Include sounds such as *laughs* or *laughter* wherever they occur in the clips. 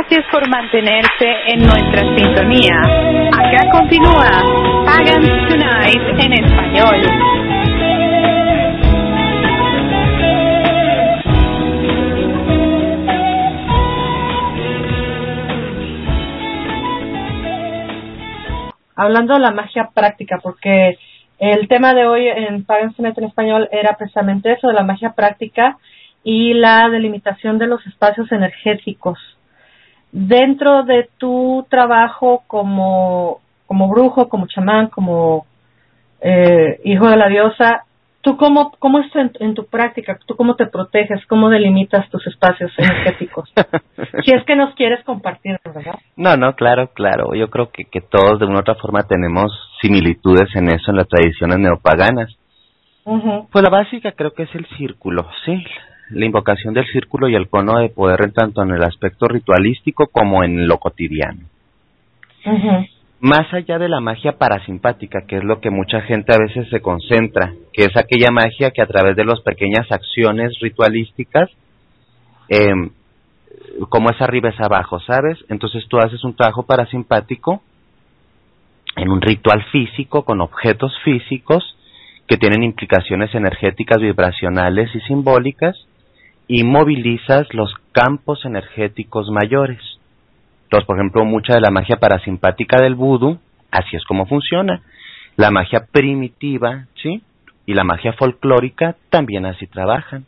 Gracias por mantenerse en nuestra sintonía. Acá continúa Pagan Tonight en español. hablando de la magia práctica, porque el tema de hoy en Pagan en español era precisamente eso, de la magia práctica y la delimitación de los espacios energéticos. Dentro de tu trabajo como, como brujo, como chamán, como eh, hijo de la diosa, ¿Tú cómo, cómo es en, tu práctica? ¿Tú cómo te proteges? ¿Cómo delimitas tus espacios energéticos? *laughs* si es que nos quieres compartir, ¿verdad? No, no, claro, claro. Yo creo que, que todos de una u otra forma tenemos similitudes en eso, en las tradiciones neopaganas. Pues la básica creo que es el círculo, sí. La invocación del círculo y el cono de poder tanto en el aspecto ritualístico como en lo cotidiano más allá de la magia parasimpática, que es lo que mucha gente a veces se concentra, que es aquella magia que a través de las pequeñas acciones ritualísticas, eh, como es arriba es abajo, ¿sabes? Entonces tú haces un trabajo parasimpático en un ritual físico con objetos físicos que tienen implicaciones energéticas, vibracionales y simbólicas y movilizas los campos energéticos mayores. Entonces, por ejemplo, mucha de la magia parasimpática del vudú, así es como funciona. La magia primitiva, ¿sí? Y la magia folclórica también así trabajan.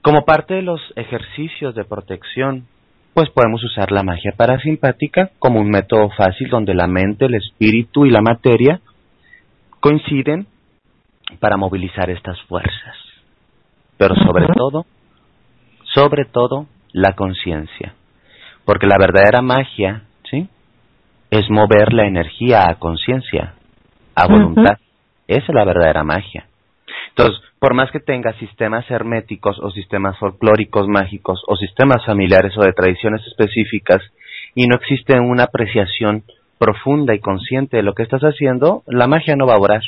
Como parte de los ejercicios de protección, pues podemos usar la magia parasimpática como un método fácil donde la mente, el espíritu y la materia coinciden para movilizar estas fuerzas. Pero sobre todo, sobre todo, la conciencia. Porque la verdadera magia, ¿sí? Es mover la energía a conciencia, a voluntad. Esa es la verdadera magia. Entonces, por más que tengas sistemas herméticos o sistemas folclóricos mágicos o sistemas familiares o de tradiciones específicas y no existe una apreciación profunda y consciente de lo que estás haciendo, la magia no va a obrar.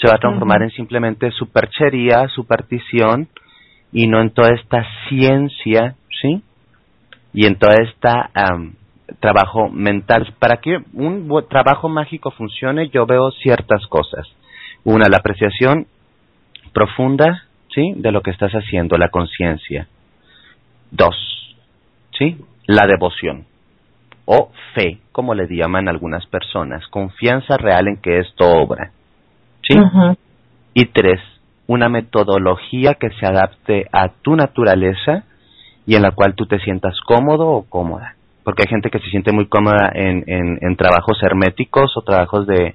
Se va a transformar en simplemente superchería, superstición y no en toda esta ciencia, ¿sí? y en todo este trabajo mental. Para que un trabajo mágico funcione, yo veo ciertas cosas. Una, la apreciación profunda, ¿sí? De lo que estás haciendo, la conciencia. Dos, ¿sí? La devoción o fe, como le llaman algunas personas, confianza real en que esto obra. ¿Sí? Y tres, una metodología que se adapte a tu naturaleza y en la cual tú te sientas cómodo o cómoda. Porque hay gente que se siente muy cómoda en, en, trabajos herméticos o trabajos de,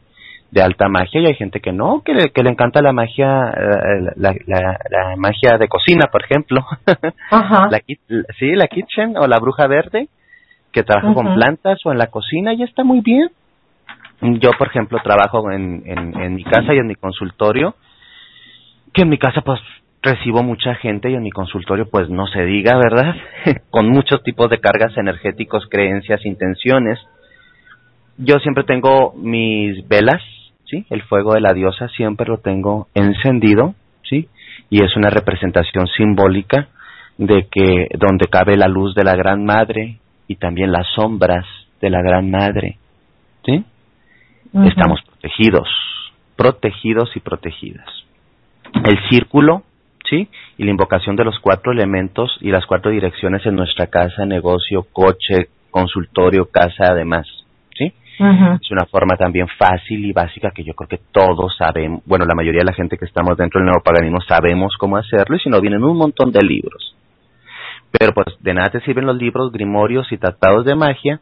de alta magia y hay gente que no, que le, que le encanta la magia, la, la, magia de cocina, por ejemplo. *laughs* Ajá. La, sí, la kitchen o la bruja verde, que trabaja con plantas o en la cocina y está muy bien. Yo, por ejemplo, trabajo en, en, en mi casa y en mi consultorio, que en mi casa pues recibo mucha gente y en mi consultorio pues no se diga, ¿verdad? *laughs* Con muchos tipos de cargas energéticos, creencias, intenciones. Yo siempre tengo mis velas, ¿sí? El fuego de la diosa siempre lo tengo encendido, ¿sí? Y es una representación simbólica de que donde cabe la luz de la Gran Madre y también las sombras de la Gran Madre, ¿sí? Estamos protegidos, protegidos y protegidas. El círculo ¿sí? Y la invocación de los cuatro elementos y las cuatro direcciones en nuestra casa, negocio, coche, consultorio, casa, además, ¿sí? Es una forma también fácil y básica que yo creo que todos sabemos, bueno, la mayoría de la gente que estamos dentro del neopaganismo sabemos cómo hacerlo y si no vienen un montón de libros. Pero pues de nada te sirven los libros, grimorios y tratados de magia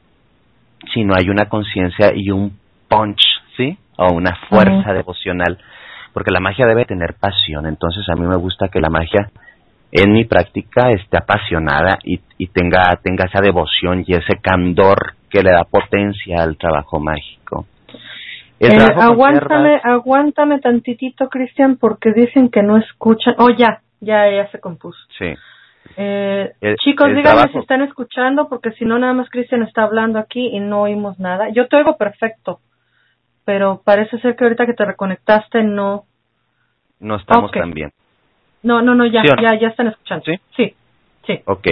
si no hay una conciencia y un punch, ¿sí? O una fuerza devocional porque la magia debe tener pasión, entonces a mí me gusta que la magia en mi práctica esté apasionada y, y tenga, tenga esa devoción y ese candor que le da potencia al trabajo mágico. Eh, aguántame, aguántame tantitito, Cristian, porque dicen que no escuchan. Oh, ya, ya, ya se compuso. Sí. Eh, chicos, díganme si están escuchando, porque si no, nada más Cristian está hablando aquí y no oímos nada. Yo te oigo perfecto, pero parece ser que ahorita que te reconectaste no. No estamos tan bien. No, no, no, ya, ya, ya están escuchando. Sí, sí. sí. Ok.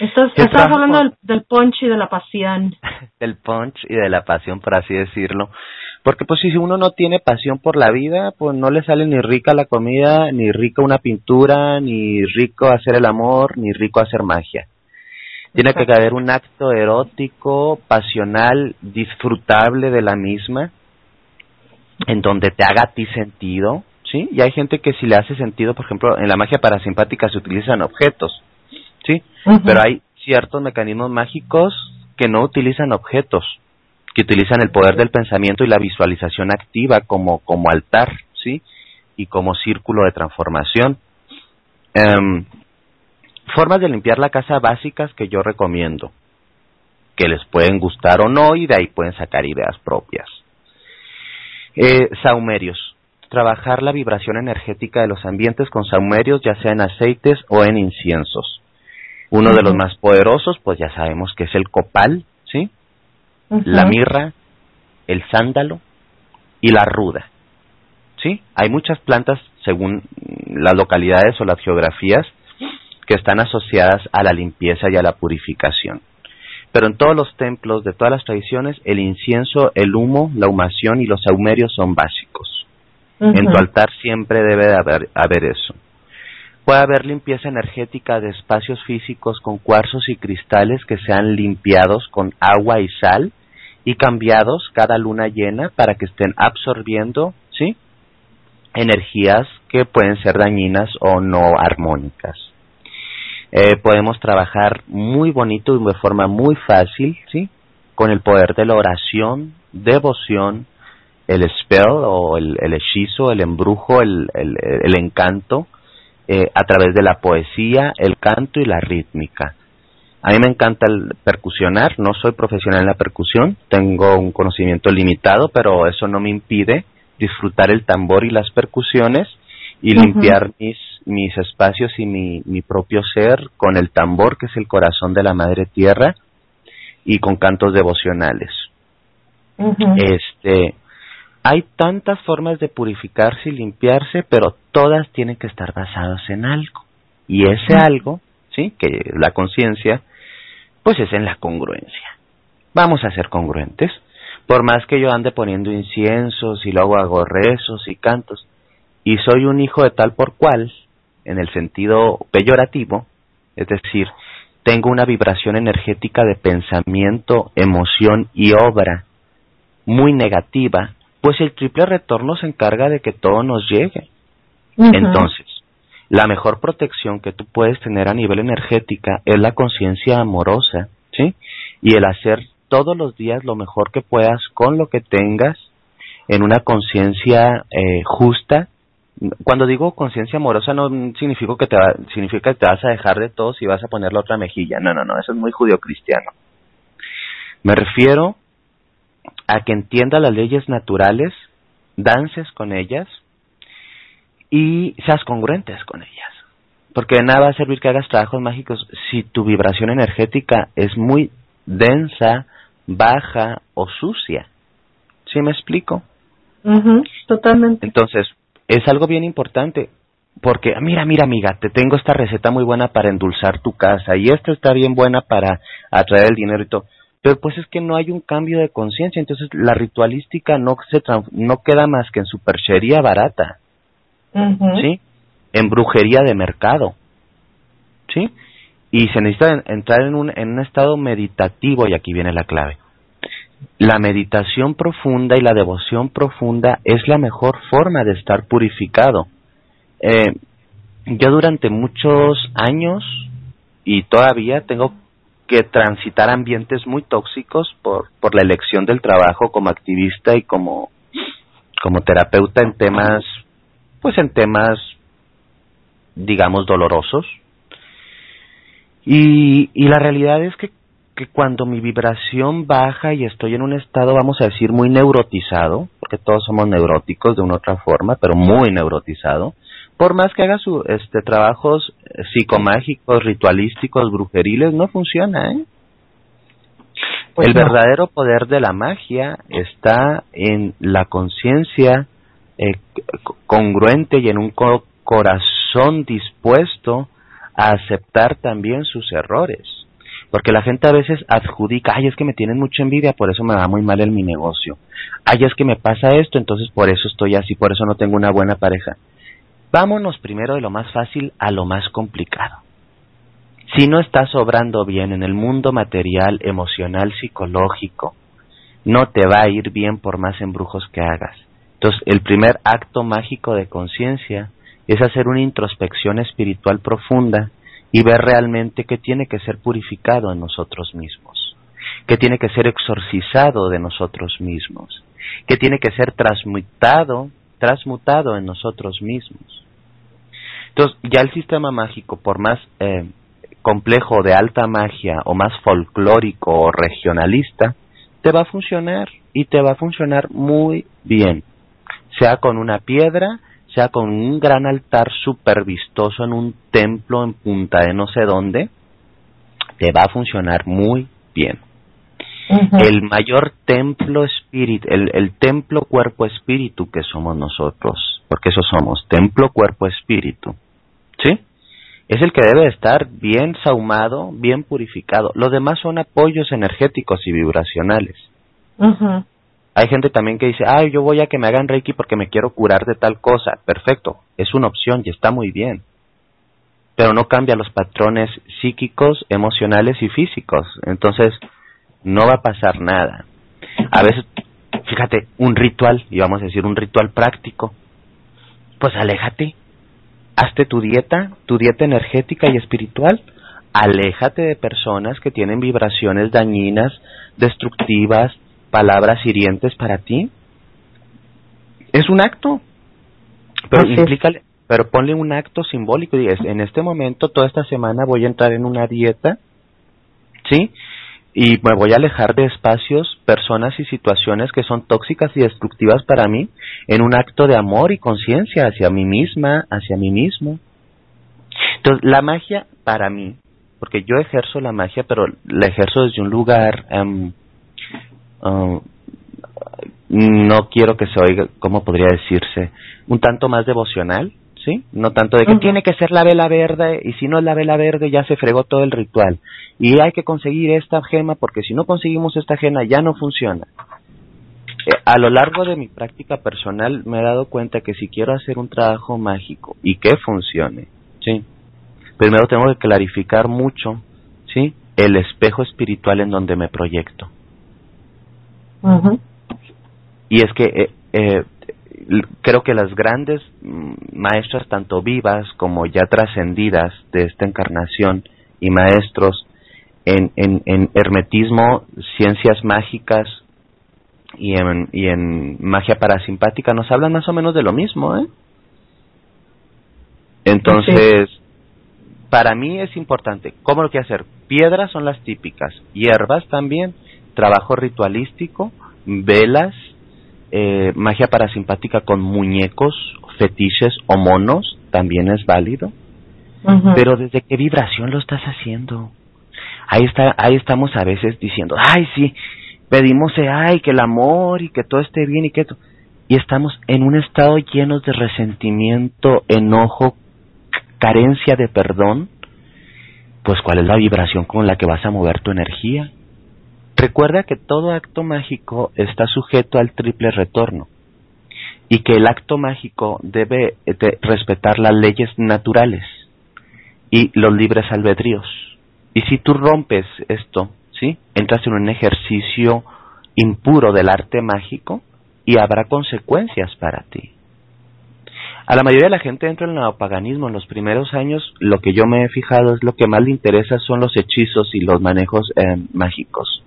Estás, estás hablando del, del, punch y de la pasión. *laughs* del punch y de la pasión, por así decirlo. Porque pues si uno no tiene pasión por la vida, pues no le sale ni rica la comida, ni rica una pintura, ni rico hacer el amor, ni rico hacer magia. Tiene que haber un acto erótico, pasional, disfrutable de la misma, en donde te haga a ti sentido, ¿sí? Y hay gente que si le hace sentido, por ejemplo, en la magia parasimpática se utilizan objetos, ¿sí? Pero hay ciertos mecanismos mágicos que no utilizan objetos, que utilizan el poder del pensamiento y la visualización activa como, como altar, ¿sí? Y como círculo de transformación. Um, formas de limpiar la casa básicas que yo recomiendo, que les pueden gustar o no y de ahí pueden sacar ideas propias. Eh, saumerios. Trabajar la vibración energética de los ambientes con saumerios, ya sea en aceites o en inciensos. Uno de los más poderosos, pues ya sabemos que es el copal, ¿sí? La mirra, el sándalo y la ruda. ¿Sí? Hay muchas plantas, según las localidades o las geografías, que están asociadas a la limpieza y a la purificación. Pero en todos los templos de todas las tradiciones, el incienso, el humo, la humación y los saumerios son básicos. En tu altar siempre debe de haber, haber eso. Puede haber limpieza energética de espacios físicos con cuarzos y cristales que sean limpiados con agua y sal y cambiados cada luna llena para que estén absorbiendo, ¿sí? Energías que pueden ser dañinas o no armónicas. Eh, podemos trabajar muy bonito y de forma muy fácil, ¿sí? Con el poder de la oración, devoción, el spell o el, hechizo, el embrujo, el, el encanto, eh, a través de la poesía, el canto y la rítmica. A mí me encanta el percusionar, no soy profesional en la percusión, tengo un conocimiento limitado, pero eso no me impide disfrutar el tambor y las percusiones y limpiar mis, mis espacios y mi, mi propio ser con el tambor, que es el corazón de la Madre Tierra, y con cantos devocionales. Este, hay tantas formas de purificarse y limpiarse, pero todas tienen que estar basadas en algo. Y ese algo, ¿sí? Que la conciencia, pues es en la congruencia. Vamos a ser congruentes. Por más que yo ande poniendo inciensos y luego hago rezos y cantos, y soy un hijo de tal por cual, en el sentido peyorativo, es decir, tengo una vibración energética de pensamiento, emoción y obra muy negativa, pues el triple retorno se encarga de que todo nos llegue. Entonces, la mejor protección que tú puedes tener a nivel energética es la conciencia amorosa, ¿sí? Y el hacer todos los días lo mejor que puedas con lo que tengas en una conciencia eh, justa. Cuando digo conciencia amorosa no significa que te significa que te vas a dejar de todo y vas a poner la otra mejilla. No, no, no, eso es muy judío cristiano. Me refiero a que entienda las leyes naturales, dances con ellas y seas congruentes con ellas. Porque de nada va a servir que hagas trabajos mágicos si tu vibración energética es muy densa, baja o sucia. ¿Sí me explico? totalmente. Entonces, es algo bien importante. Porque, mira, mira, amiga, te tengo esta receta muy buena para endulzar tu casa y esta está bien buena para atraer el dinero y todo pero pues es que no hay un cambio de conciencia, entonces la ritualística no se no queda más que en superchería barata, ¿sí? En brujería de mercado, ¿sí? Y se necesita entrar en un, en un estado meditativo, y aquí viene la clave. La meditación profunda y la devoción profunda es la mejor forma de estar purificado. Eh, yo durante muchos años y todavía tengo que transitar ambientes muy tóxicos por, por la elección del trabajo como activista y como, como terapeuta en temas, pues en temas digamos, dolorosos. Y, y la realidad es que, que cuando mi vibración baja y estoy en un estado, vamos a decir, muy neurotizado, porque todos somos neuróticos de una u otra forma, pero muy neurotizado, por más que haga sus este, trabajos psicomágicos, ritualísticos, brujeriles, no funciona, ¿eh? Pues el verdadero poder de la magia está en la conciencia eh, congruente y en un corazón dispuesto a aceptar también sus errores. Porque la gente a veces adjudica, ay, es que me tienen mucha envidia, por eso me va muy mal en mi negocio. Ay, es que me pasa esto, entonces por eso estoy así, por eso no tengo una buena pareja. Vámonos primero de lo más fácil a lo más complicado. Si no estás obrando bien en el mundo material, emocional, psicológico, no te va a ir bien por más embrujos que hagas. Entonces, el primer acto mágico de conciencia es hacer una introspección espiritual profunda y ver realmente qué tiene que ser purificado en nosotros mismos, qué tiene que ser exorcizado de nosotros mismos, qué tiene que ser transmutado, transmutado en nosotros mismos. Entonces, ya el sistema mágico, por más eh, complejo de alta magia o más folclórico o regionalista, te va a funcionar y te va a funcionar muy bien. Sea con una piedra, sea con un gran altar super vistoso en un templo en punta de no sé dónde, te va a funcionar muy bien. El mayor templo espíritu, el, el templo cuerpo espíritu que somos nosotros, porque eso somos, templo cuerpo espíritu, ¿sí? Es el que debe estar bien saumado, bien purificado. Lo demás son apoyos energéticos y vibracionales. Hay gente también que dice, ay, yo voy a que me hagan Reiki porque me quiero curar de tal cosa. Perfecto, es una opción y está muy bien. Pero no cambia los patrones psíquicos, emocionales y físicos. Entonces, no va a pasar nada. A veces, fíjate, un ritual, y vamos a decir un ritual práctico, pues aléjate, hazte tu dieta, tu dieta energética y espiritual, aléjate de personas que tienen vibraciones dañinas, destructivas, palabras hirientes para ti. Es un acto, pero implica, pero ponle un acto simbólico y en este momento, toda esta semana voy a entrar en una dieta, ¿sí? y me voy a alejar de espacios, personas y situaciones que son tóxicas y destructivas para mí en un acto de amor y conciencia hacia mí misma, hacia mí mismo. Entonces, la magia para mí, porque yo ejerzo la magia, pero la ejerzo desde un lugar, um, um, no quiero que se oiga, ¿cómo podría decirse? Un tanto más devocional, ¿sí? No tanto de que tiene que ser la vela verde y si no es la vela verde ya se fregó todo el ritual y hay que conseguir esta gema porque si no conseguimos esta gema ya no funciona. Eh, a lo largo de mi práctica personal me he dado cuenta que si quiero hacer un trabajo mágico y que funcione, ¿sí? Primero tengo que clarificar mucho, ¿sí? El espejo espiritual en donde me proyecto. Y es que eh, eh, creo que las grandes mm, maestras, tanto vivas como ya trascendidas de esta encarnación, y maestros en, en, hermetismo, ciencias mágicas y en, y en magia parasimpática, nos hablan más o menos de lo mismo, ¿eh? Entonces, para mí es importante, ¿cómo lo que hacer? Piedras son las típicas, hierbas también, trabajo ritualístico, velas, eh, magia parasimpática con muñecos, fetiches o monos también es válido. Pero desde qué vibración lo estás haciendo. Ahí está, ahí estamos a veces diciendo, ay sí, pedimos ay que el amor y que todo esté bien y que y estamos en un estado lleno de resentimiento, enojo, carencia de perdón. Pues cuál es la vibración con la que vas a mover tu energía. Recuerda que todo acto mágico está sujeto al triple retorno y que el acto mágico debe respetar las leyes naturales y los libres albedríos. Y si tú rompes esto, ¿sí? Entras en un ejercicio impuro del arte mágico y habrá consecuencias para ti. A la mayoría de la gente entra en el neopaganismo en los primeros años, lo que yo me he fijado es lo que más le interesa son los hechizos y los manejos eh, mágicos.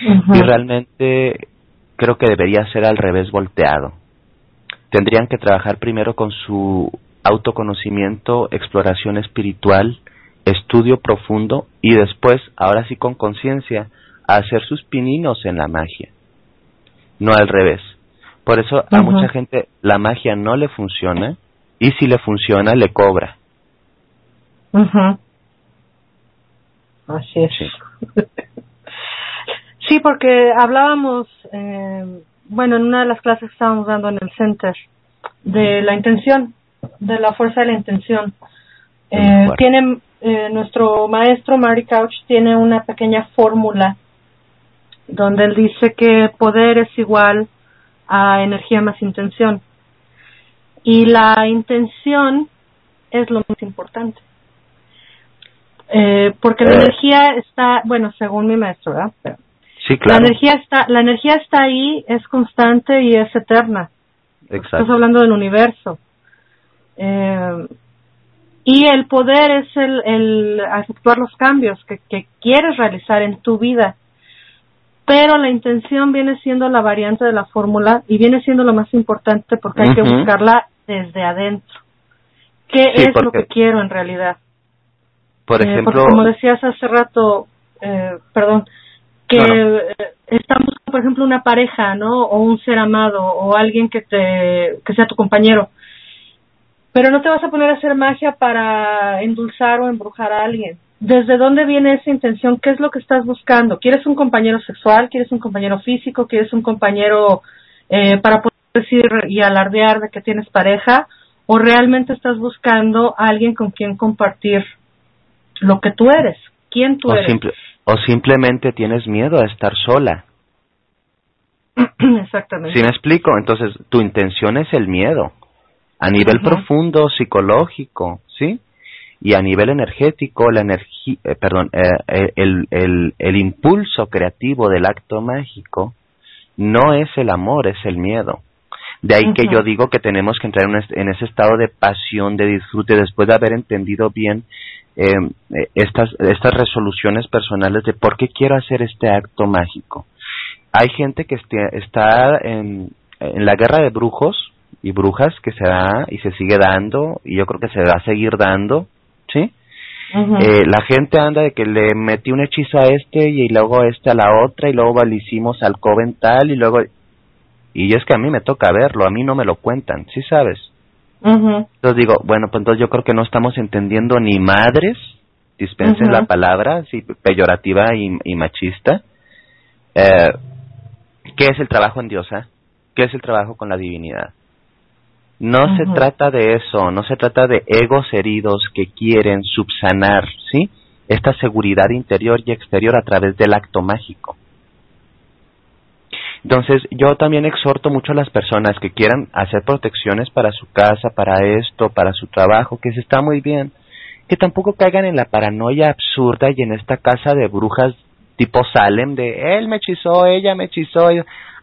Y realmente creo que debería ser al revés volteado. Tendrían que trabajar primero con su autoconocimiento, exploración espiritual, estudio profundo y después, ahora sí con conciencia, hacer sus pininos en la magia. No al revés. Por eso a mucha gente la magia no le funciona y si le funciona le cobra. Así es. Sí. *laughs* porque hablábamos, eh, bueno, en una de las clases que estábamos dando en el center, de la intención, de la fuerza de la intención. Eh, tiene eh, nuestro maestro Mary Couch tiene una pequeña fórmula donde él dice que poder es igual a energía más intención y la intención es lo más importante eh, porque la eh. energía está bueno según mi maestro ¿verdad? Sí claro la energía está la energía está ahí es constante y es eterna Exacto. estás hablando del universo eh, y el poder es el, el efectuar los cambios que, que quieres realizar en tu vida pero la intención viene siendo la variante de la fórmula y viene siendo lo más importante porque hay que buscarla desde adentro. ¿Qué es lo que quiero en realidad? Por eh, ejemplo, como decías hace rato, eh, perdón, que estamos, por ejemplo, una pareja, ¿no? O un ser amado o alguien que te que sea tu compañero. Pero no te vas a poner a hacer magia para endulzar o embrujar a alguien ¿Desde dónde viene esa intención? ¿Qué es lo que estás buscando? ¿Quieres un compañero sexual? ¿Quieres un compañero físico? ¿Quieres un compañero eh, para poder decir y alardear de que tienes pareja? ¿O realmente estás buscando a alguien con quien compartir lo que tú eres? ¿Quién tú eres? O simplemente tienes miedo a estar sola. *clears throat* Exactamente. Si me explico, entonces tu intención es el miedo a nivel profundo, psicológico, ¿sí? y a nivel energético la energía eh, perdón eh, eh, el, el, el impulso creativo del acto mágico no es el amor es el miedo de ahí que yo digo que tenemos que entrar en, ese estado de pasión de disfrute después de haber entendido bien em, estas estas resoluciones personales de por qué quiero hacer este acto mágico hay gente que está en, en la guerra de brujos y brujas que se da y se sigue dando y yo creo que se va a seguir dando ¿sí? eh, la gente anda de que le metí un hechizo a este y luego a este a la otra y luego le hicimos al coven tal y luego... Y es que a mí me toca verlo, a mí no me lo cuentan, ¿sí sabes? Entonces digo, bueno, pues entonces yo creo que no estamos entendiendo ni madres, dispensen la palabra, sí, peyorativa y, machista. Eh, ¿Qué es el trabajo en diosa? ¿Qué es el trabajo con la divinidad? No se trata de eso, no se trata de egos heridos que quieren subsanar, ¿sí? Esta seguridad interior y exterior a través del acto mágico. Entonces, yo también exhorto mucho a las personas que quieran hacer protecciones para su casa, para esto, para su trabajo, que se está muy bien, que tampoco caigan en la paranoia absurda y en esta casa de brujas tipo Salem de él me hechizó, ella me hechizó,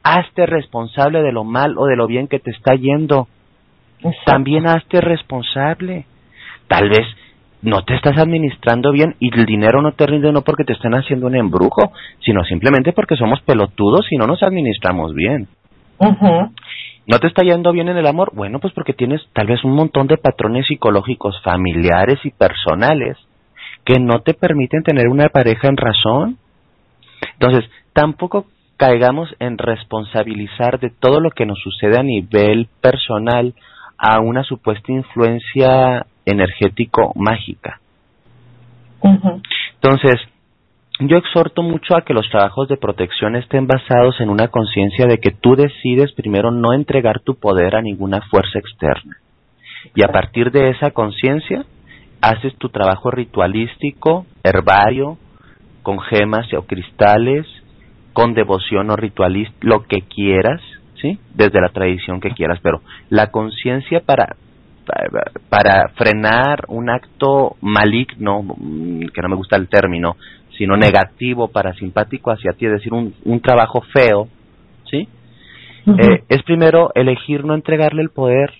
hazte responsable de lo mal o de lo bien que te está yendo también hazte responsable. Tal vez no te estás administrando bien y el dinero no te rinde no porque te estén haciendo un embrujo, sino simplemente porque somos pelotudos y no nos administramos bien. ¿No te está yendo bien en el amor? Bueno, pues porque tienes tal vez un montón de patrones psicológicos familiares y personales que no te permiten tener una pareja en razón. Entonces, tampoco caigamos en responsabilizar de todo lo que nos sucede a nivel personal a una supuesta influencia energético mágica. Entonces, yo exhorto mucho a que los trabajos de protección estén basados en una conciencia de que tú decides primero no entregar tu poder a ninguna fuerza externa. Y a partir de esa conciencia, haces tu trabajo ritualístico, herbario, con gemas o cristales, con devoción o ritualista, lo que quieras, ¿sí? Desde la tradición que quieras, pero la conciencia para, para, frenar un acto maligno, mm, que no me gusta el término, sino negativo, para simpático hacia ti, es decir, un, un trabajo feo, ¿sí? Eh, es primero elegir no entregarle el poder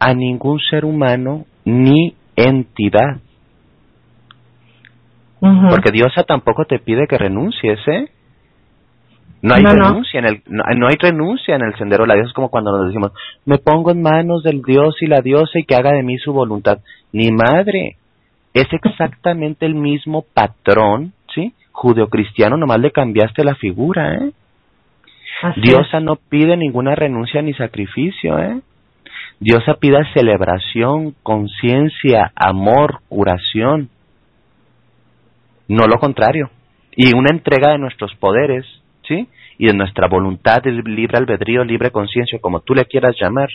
a ningún ser humano ni entidad. Porque Diosa tampoco te pide que renuncies, ¿eh? No hay renuncia en el no, hay renuncia en el sendero de la Dios, es como cuando nos decimos, me pongo en manos del Dios y la diosa y que haga de mí su voluntad. Ni madre, es exactamente el mismo patrón, ¿sí? Judeocristiano, nomás le cambiaste la figura, ¿eh? Diosa no pide ninguna renuncia ni sacrificio, ¿eh? Diosa pide celebración, conciencia, amor, curación. No lo contrario. Y una entrega de nuestros poderes, ¿sí? Y de nuestra voluntad, de libre albedrío, libre conciencia, como tú le quieras llamar,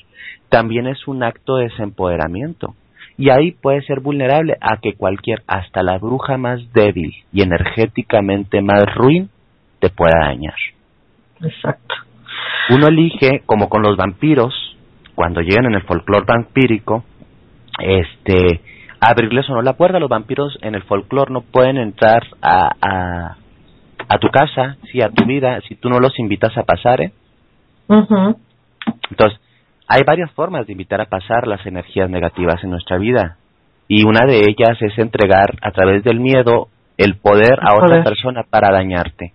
también es un acto de desempoderamiento. Y ahí puede ser vulnerable a que cualquier, hasta la bruja más débil y energéticamente más ruin, te pueda dañar. Exacto. Uno elige, como con los vampiros, cuando llegan en el folclore vampírico, este, abrirles o no la puerta. Los vampiros en el folclore no pueden entrar a, a, a, tu casa, sí, a tu vida, si tú no los invitas a pasar, ¿eh? Entonces, hay varias formas de invitar a pasar las energías negativas en nuestra vida. Y una de ellas es entregar a través del miedo el poder a otra persona para dañarte.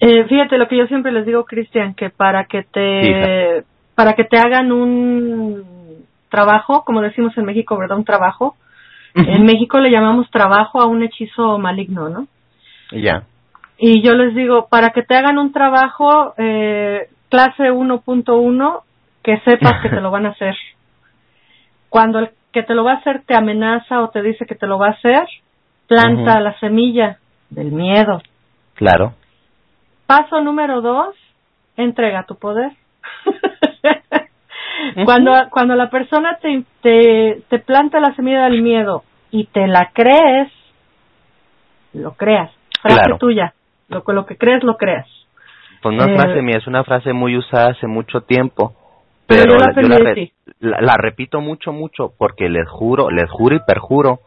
Eh, fíjate lo que yo siempre les digo, Cristian, que para que te para que te hagan un trabajo, como decimos en México, ¿verdad? Un trabajo. En México le llamamos trabajo a un hechizo maligno, ¿no? Ya. Y yo les digo, para que te hagan un trabajo, eh, clase 1.1, que sepas que te lo van a hacer. *laughs* Cuando el que te lo va a hacer te amenaza o te dice que te lo va a hacer, planta la semilla del miedo. Claro. Paso número dos, entrega tu poder. *laughs* cuando, cuando la persona te, te, te planta la semilla del miedo y te la crees, lo creas. Frase tuya. Lo, lo que crees, lo creas. Pues no es frase eh, mía, es una frase muy usada hace mucho tiempo. Pero, la, repito mucho, mucho, porque les juro, les juro y perjuro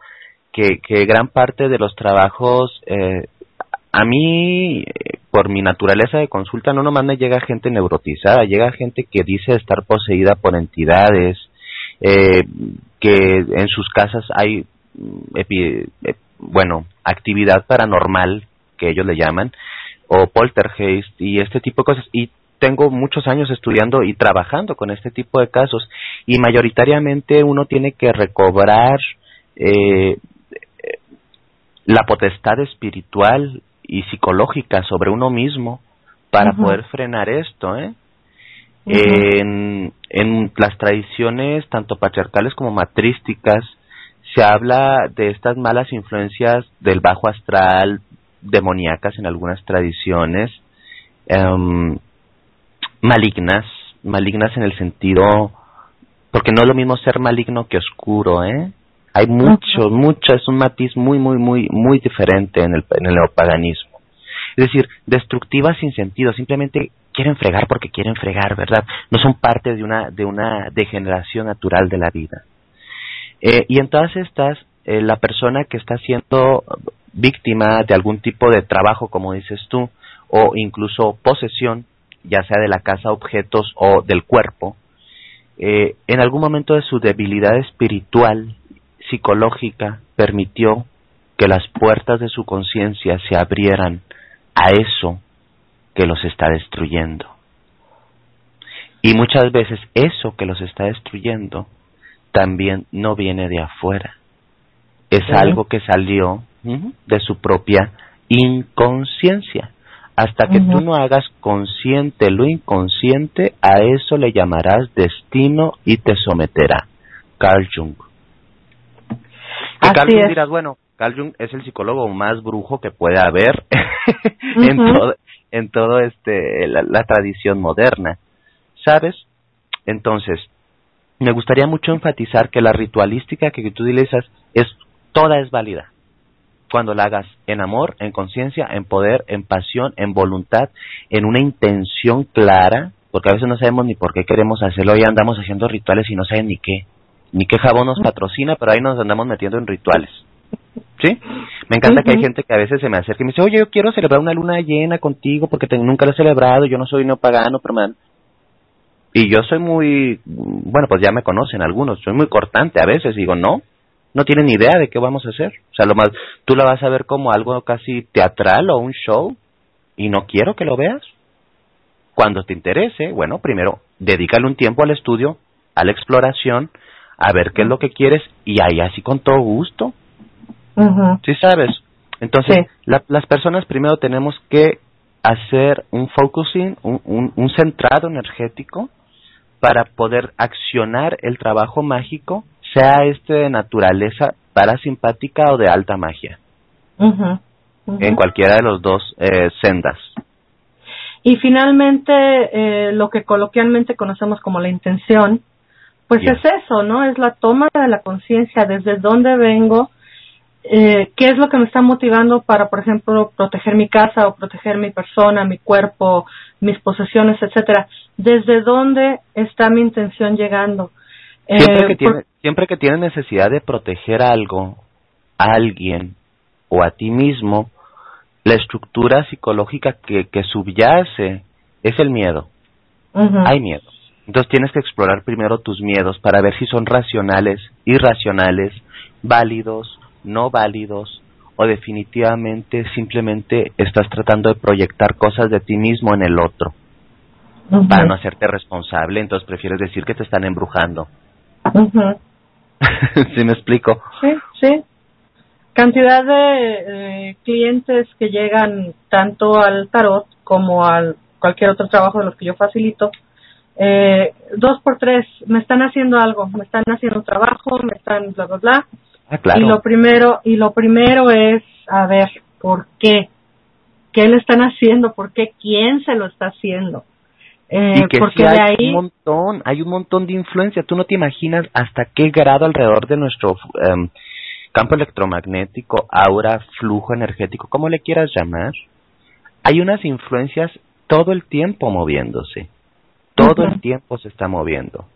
que, que gran parte de los trabajos, eh, a mí, por mi naturaleza de consulta, no nomás me llega gente neurotizada, llega gente que dice estar poseída por entidades, eh, que en sus casas hay, mm, eh, bueno, actividad paranormal, que ellos le llaman, o poltergeist y este tipo de cosas. Y tengo muchos años estudiando y trabajando con este tipo de casos y mayoritariamente uno tiene que recobrar eh, la potestad espiritual y psicológica sobre uno mismo para poder frenar esto, ¿eh? en, en las tradiciones tanto patriarcales como matrísticas se habla de estas malas influencias del bajo astral, demoníacas en algunas tradiciones, em, malignas, malignas en el sentido, porque no es lo mismo ser maligno que oscuro, ¿eh? Hay mucho, mucho, es un matiz muy, muy, muy, muy diferente en el, en el neopaganismo. Es decir, destructivas sin sentido, simplemente quieren fregar porque quieren fregar, ¿verdad? No son parte de una, de una degeneración natural de la vida. Eh, y en todas estas, eh, la persona que está siendo víctima de algún tipo de trabajo, como dices tú, o incluso posesión, ya sea de la casa, objetos o del cuerpo, eh, en algún momento de su debilidad espiritual, psicológica, permitió que las puertas de su conciencia se abrieran a eso que los está destruyendo. Y muchas veces eso que los está destruyendo también no viene de afuera. Es algo que salió de su propia inconsciencia. Hasta que tú no hagas consciente lo inconsciente, a eso le llamarás destino y te someterá. Carl Jung. Y Carl Jung dirás, bueno, Carl Jung es el psicólogo más brujo que puede haber *laughs* en todo, en todo este la, la, tradición moderna. ¿Sabes? Entonces, me gustaría mucho enfatizar que la ritualística que tú utilizas es toda es válida cuando la hagas en amor, en conciencia, en poder, en pasión, en voluntad, en una intención clara, porque a veces no sabemos ni por qué queremos hacerlo, y andamos haciendo rituales y no saben ni qué, ni qué jabón nos patrocina, pero ahí nos andamos metiendo en rituales. ¿Sí? Me encanta que hay gente que a veces se me acerca y me dice, oye, yo quiero celebrar una luna llena contigo porque nunca lo he celebrado, yo no soy neopagano, pero man. Y yo soy muy, bueno, pues ya me conocen algunos, soy muy cortante a veces, digo, no, no tienen ni idea de qué vamos a hacer. O sea, lo más, tú la vas a ver como algo casi teatral o un show. y no quiero que lo veas. Cuando te interese, bueno, primero dedícale un tiempo al estudio, a la exploración, a ver qué es lo que quieres y ahí así con todo gusto. ¿Sí sabes? Entonces, las personas primero tenemos que hacer un focusing, un, un, centrado energético para poder accionar el trabajo mágico, sea este de naturaleza parasimpática o de alta magia. En cualquiera de los dos eh, sendas. Y finalmente, eh, lo que coloquialmente conocemos como la intención, pues es eso, ¿no? Es la toma de la conciencia, desde dónde vengo, eh, qué es lo que me está motivando para, por ejemplo, proteger mi casa o proteger mi persona, mi cuerpo, mis posesiones, etcétera. ¿Desde dónde está mi intención llegando? Siempre, que, tiene, siempre que tiene necesidad de proteger algo, a alguien o a ti mismo, la estructura psicológica que, que subyace es el miedo. Hay miedo. Entonces tienes que explorar primero tus miedos para ver si son racionales, irracionales, válidos, no válidos o definitivamente simplemente estás tratando de proyectar cosas de ti mismo en el otro para no hacerte responsable, entonces prefieres decir que te están embrujando. *laughs* ¿Sí me explico? Sí, sí cantidad de clientes que llegan tanto al tarot como al cualquier otro trabajo de los que yo facilito, eh, dos por tres me están haciendo algo, me están haciendo un trabajo, me están bla bla bla. Ah, claro. Y lo primero y lo primero es a ver por qué, qué le están haciendo, por qué, quién se lo está haciendo. Eh, y que porque hay un montón, hay un montón de influencia. Tú no te imaginas hasta qué grado alrededor de nuestro em, campo electromagnético, aura, flujo energético, como le quieras llamar, hay unas influencias todo el tiempo moviéndose. Todo el tiempo se está moviendo.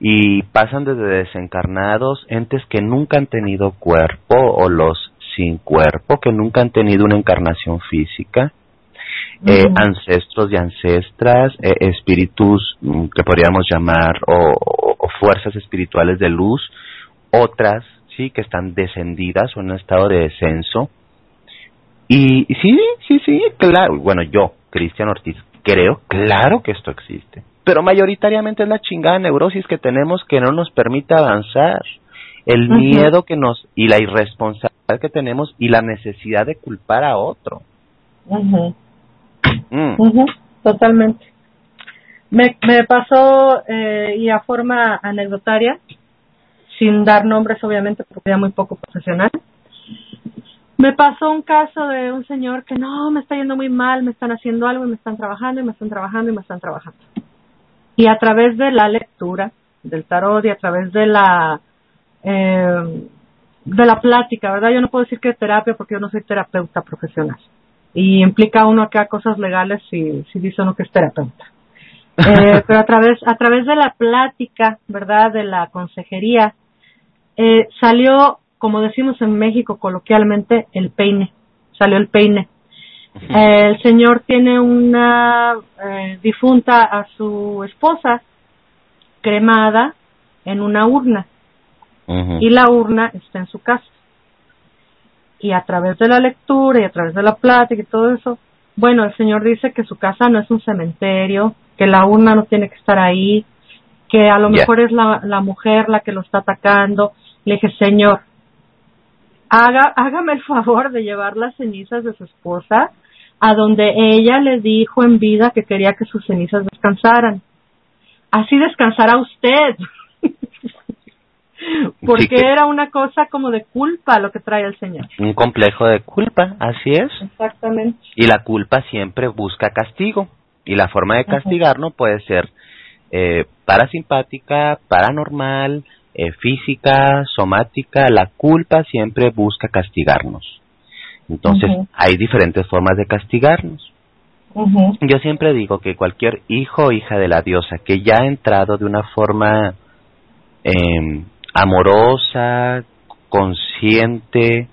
Y pasan desde desencarnados, entes que nunca han tenido cuerpo o los sin cuerpo, que nunca han tenido una encarnación física, eh, ancestros y ancestras, eh, espíritus mm, que podríamos llamar o, fuerzas espirituales de luz, otras sí, que están descendidas o en un estado de descenso. Y, sí, sí, sí, claro, bueno, yo, Cristian Ortiz, creo, claro que esto existe. Pero mayoritariamente es la chingada neurosis que tenemos que no nos permite avanzar. El miedo que nos, y la irresponsabilidad que tenemos y la necesidad de culpar a otro. Mm. Totalmente. Me, me pasó, eh, y a forma anecdotaria, sin dar nombres obviamente porque era muy poco profesional. Me pasó un caso de un señor que no, me está yendo muy mal, me están haciendo algo y me están trabajando y me están trabajando y me están trabajando. Y a través de la lectura del tarot y a través de la eh, de la plática, ¿verdad? Yo no puedo decir que es terapia porque yo no soy terapeuta profesional. Y implica uno acá cosas legales si, si dice uno que es terapeuta. Eh, *laughs* pero a través, a través de la plática, ¿verdad? De la consejería, eh, salió, como decimos en México coloquialmente, el peine, salió el peine. Eh, el señor tiene una eh, difunta a su esposa cremada en una urna. Y la urna está en su casa. Y a través de la lectura y a través de la plática y todo eso, bueno, el señor dice que su casa no es un cementerio, que la urna no tiene que estar ahí, que a lo mejor es la, la mujer la que lo está atacando, le dije, Señor, haga, hágame el favor de llevar las cenizas de su esposa a donde ella le dijo en vida que quería que sus cenizas descansaran. Así descansará usted. *laughs* Porque era una cosa como de culpa lo que trae el Señor. Un complejo de culpa, así es. Exactamente. Y la culpa siempre busca castigo. Y la forma de castigarnos puede ser eh, parasimpática, paranormal, eh, física, somática, la culpa siempre busca castigarnos. Entonces, hay diferentes formas de castigarnos. Yo siempre digo que cualquier hijo o hija de la diosa que ya ha entrado de una forma eh, amorosa, consciente,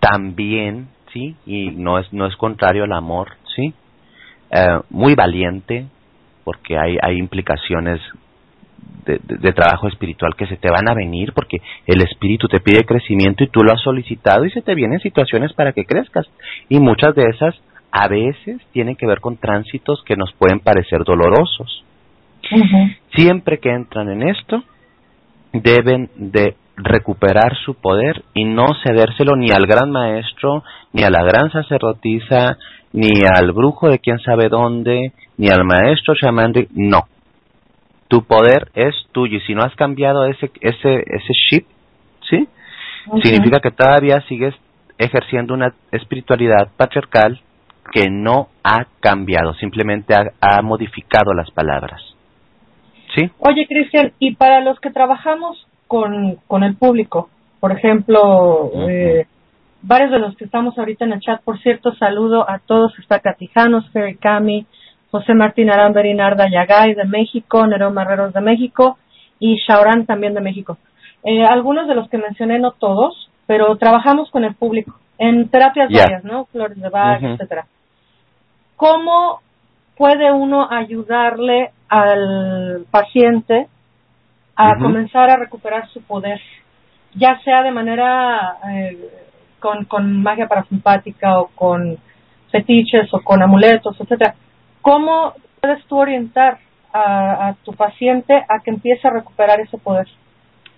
también, ¿sí? Y no es, no es contrario al amor, ¿sí? Eh, muy valiente, porque hay, hay implicaciones de, trabajo espiritual que se te van a venir porque el espíritu te pide crecimiento y tú lo has solicitado y se te vienen situaciones para que crezcas y muchas de esas a veces tienen que ver con tránsitos que nos pueden parecer dolorosos. Siempre que entran en esto, deben de recuperar su poder y no cedérselo ni al gran maestro, ni a la gran sacerdotisa, ni al brujo de quién sabe dónde, ni al maestro chamán, no. Tu poder es tuyo y si no has cambiado ese ese ese chip, ¿sí? Significa que todavía sigues ejerciendo una espiritualidad patriarcal que no ha cambiado, simplemente ha, modificado las palabras. ¿Sí? Oye, Cristian, y para los que trabajamos con, con el público, por ejemplo, eh, varios de los que estamos ahorita en el chat, por cierto, saludo a todos, está Catijanos, Ferry Cami, José Martín Aramber Narda Yagay de México, Nerón Marreros de México y Shaoran también de México. Eh, algunos de los que mencioné, no todos, pero trabajamos con el público en terapias varias, ¿no? Flores de Bach, etcétera. ¿Cómo puede uno ayudarle al paciente a comenzar a recuperar su poder, ya sea de manera eh, con, con magia parasimpática o con fetiches o con amuletos, etcétera? ¿Cómo puedes tú orientar a, a tu paciente a que empiece a recuperar ese poder?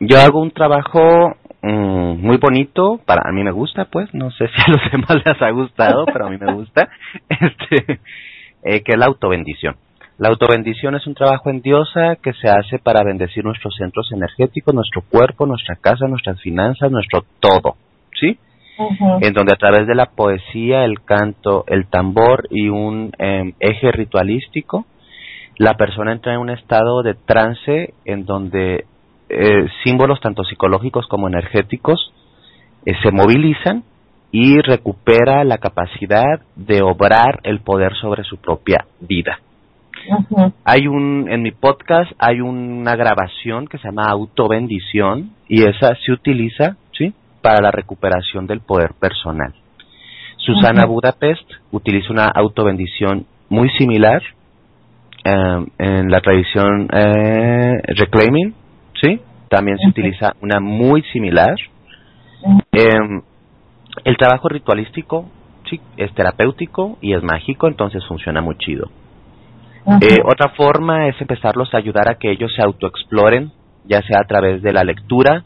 Yo hago un trabajo Mm, muy bonito, para a mí me gusta, pues, no sé *laughs* si a los demás les ha gustado, pero a mí me gusta, *laughs* este, eh, que es la autobendición. La autobendición es un trabajo en diosa que se hace para bendecir nuestros centros energéticos, nuestro cuerpo, nuestra casa, nuestras finanzas, nuestro todo, ¿sí? En donde a través de la poesía, el canto, el tambor y un em, eje ritualístico, la persona entra en un estado de trance en donde eh, símbolos tanto psicológicos como energéticos eh, se movilizan y recupera la capacidad de obrar el poder sobre su propia vida. Hay un en mi podcast hay una grabación que se llama autobendición y esa se utiliza. Para la recuperación del poder personal. Susana Budapest utiliza una autobendición muy similar eh, en la tradición Reclaiming ¿sí? También se utiliza una muy similar. Em, el trabajo ritualístico, sí, es terapéutico y es mágico, entonces funciona muy chido. Eh, otra forma es empezarlos a ayudar a que ellos se autoexploren, ya sea a través de la lectura,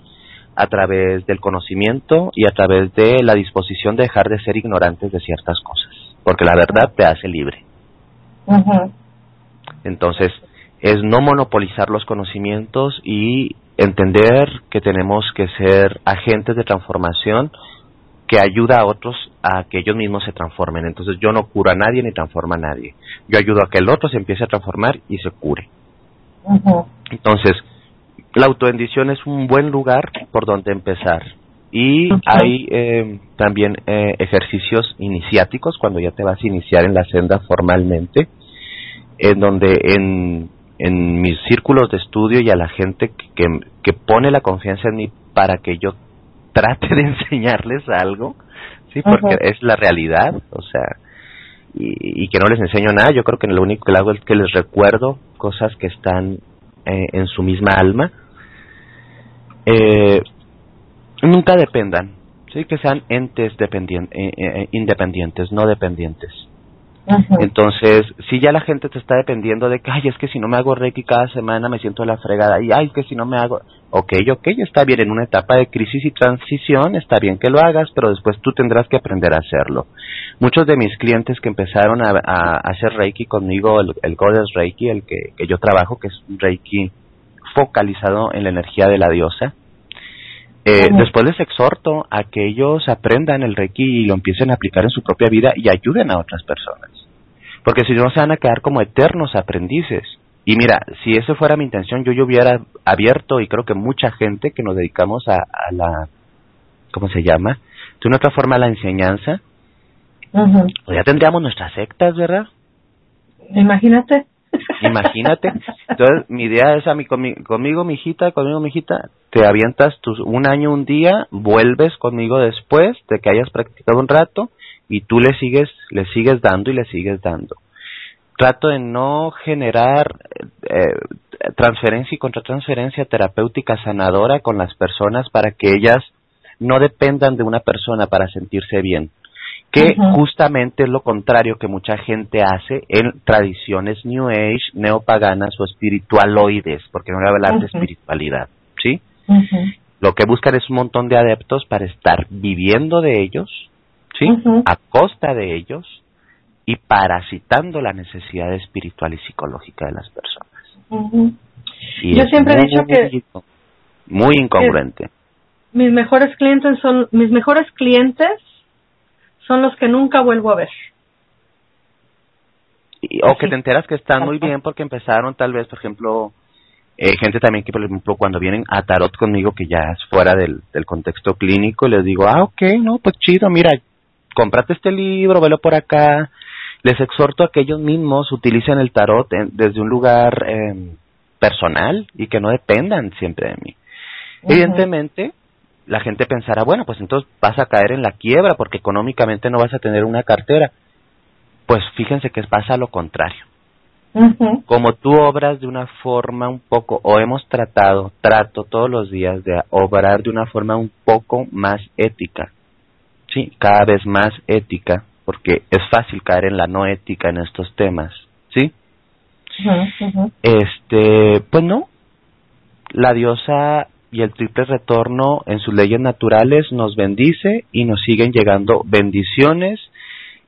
a través del conocimiento y a través de la disposición de dejar de ser ignorantes de ciertas cosas, porque la verdad te hace libre. Entonces, es no monopolizar los conocimientos y entender que tenemos que ser agentes de transformación que ayuda a otros a que ellos mismos se transformen. Entonces yo no curo a nadie ni transformo a nadie. Yo ayudo a que el otro se empiece a transformar y se cure. Entonces, la autobendición es un buen lugar por donde empezar. Y hay eh, también eh, ejercicios iniciáticos cuando ya te vas a iniciar en la senda formalmente, en donde en en mis círculos de estudio y a la gente que, que, pone la confianza en mí para que yo trate de *laughs* enseñarles algo, sí, porque es la realidad, o sea, y, que no les enseño nada, yo creo que lo único que hago es que les recuerdo cosas que están eh, en su misma alma. Eh, nunca dependan, sí, que sean entes eh, independientes, no dependientes. Entonces, si ya la gente te está dependiendo de que, ay, es que si no me hago Reiki cada semana me siento la fregada, y ay, que si no me hago, ok, ok, está bien, en una etapa de crisis y transición, está bien que lo hagas, pero después tú tendrás que aprender a hacerlo. Muchos de mis clientes que empezaron a, hacer Reiki conmigo, el, el Goddess Reiki, el que, que yo trabajo, que es un Reiki focalizado en la energía de la diosa, eh, después les exhorto a que ellos aprendan el Reiki y lo empiecen a aplicar en su propia vida y ayuden a otras personas. Porque si no se van a quedar como eternos aprendices. Y mira, si eso fuera mi intención, yo, yo hubiera abierto, y creo que mucha gente que nos dedicamos a, la, ¿cómo se llama? De una otra forma a la enseñanza, pues ya tendríamos nuestras sectas, ¿verdad? Imagínate. Imagínate. Entonces, mi idea es a conmigo, conmigo, mi hijita, conmigo, mi hijita, te avientas tus, un año, un día, vuelves conmigo después de que hayas practicado un rato y tú le sigues, le sigues dando y le sigues dando. Trato de no generar eh, transferencia y contratransferencia terapéutica sanadora con las personas para que ellas no dependan de una persona para sentirse bien. Que justamente es lo contrario que mucha gente hace en tradiciones New Age, neopaganas o espiritualoides, porque no voy a hablar de espiritualidad, ¿sí? Lo que buscan es un montón de adeptos para estar viviendo de ellos, ¿sí? A costa de ellos y parasitando la necesidad espiritual y psicológica de las personas. Yo siempre he dicho que muy incongruente. mis mejores clientes son mis mejores clientes son los que nunca vuelvo a ver. o que te enteras que están muy bien porque empezaron tal vez, por ejemplo, eh, gente también que, por ejemplo, cuando vienen a tarot conmigo, que ya es fuera del, del contexto clínico, les digo, ah, ok, no, pues chido, mira, cómprate este libro, velo por acá. Les exhorto a que ellos mismos utilicen el tarot desde un lugar eh, personal y que no dependan siempre de mí. Evidentemente, la gente pensará, bueno, pues entonces vas a caer en la quiebra porque económicamente no vas a tener una cartera. Pues fíjense que pasa lo contrario. Como tú obras de una forma un poco, o hemos tratado, trato todos los días de obrar de una forma un poco más ética, sí, cada vez más ética, porque es fácil caer en la no ética en estos temas, ¿sí? Este, pues no, la diosa y el triple retorno en sus leyes naturales nos bendice y nos siguen llegando bendiciones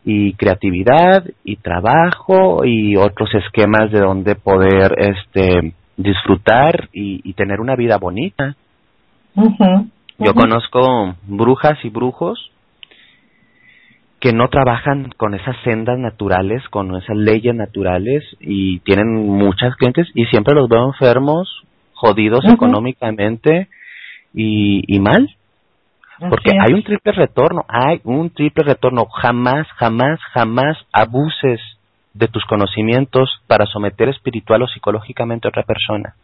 y creatividad y trabajo y otros esquemas de donde poder este disfrutar y, tener una vida bonita. Yo conozco brujas y brujos que no trabajan con esas sendas naturales, con esas leyes naturales y tienen muchas clientes y siempre los veo enfermos, jodidos económicamente y, y mal. Porque hay un triple retorno, hay un triple retorno. Jamás, jamás, jamás abuses de tus conocimientos para someter espiritual o psicológicamente a otra persona.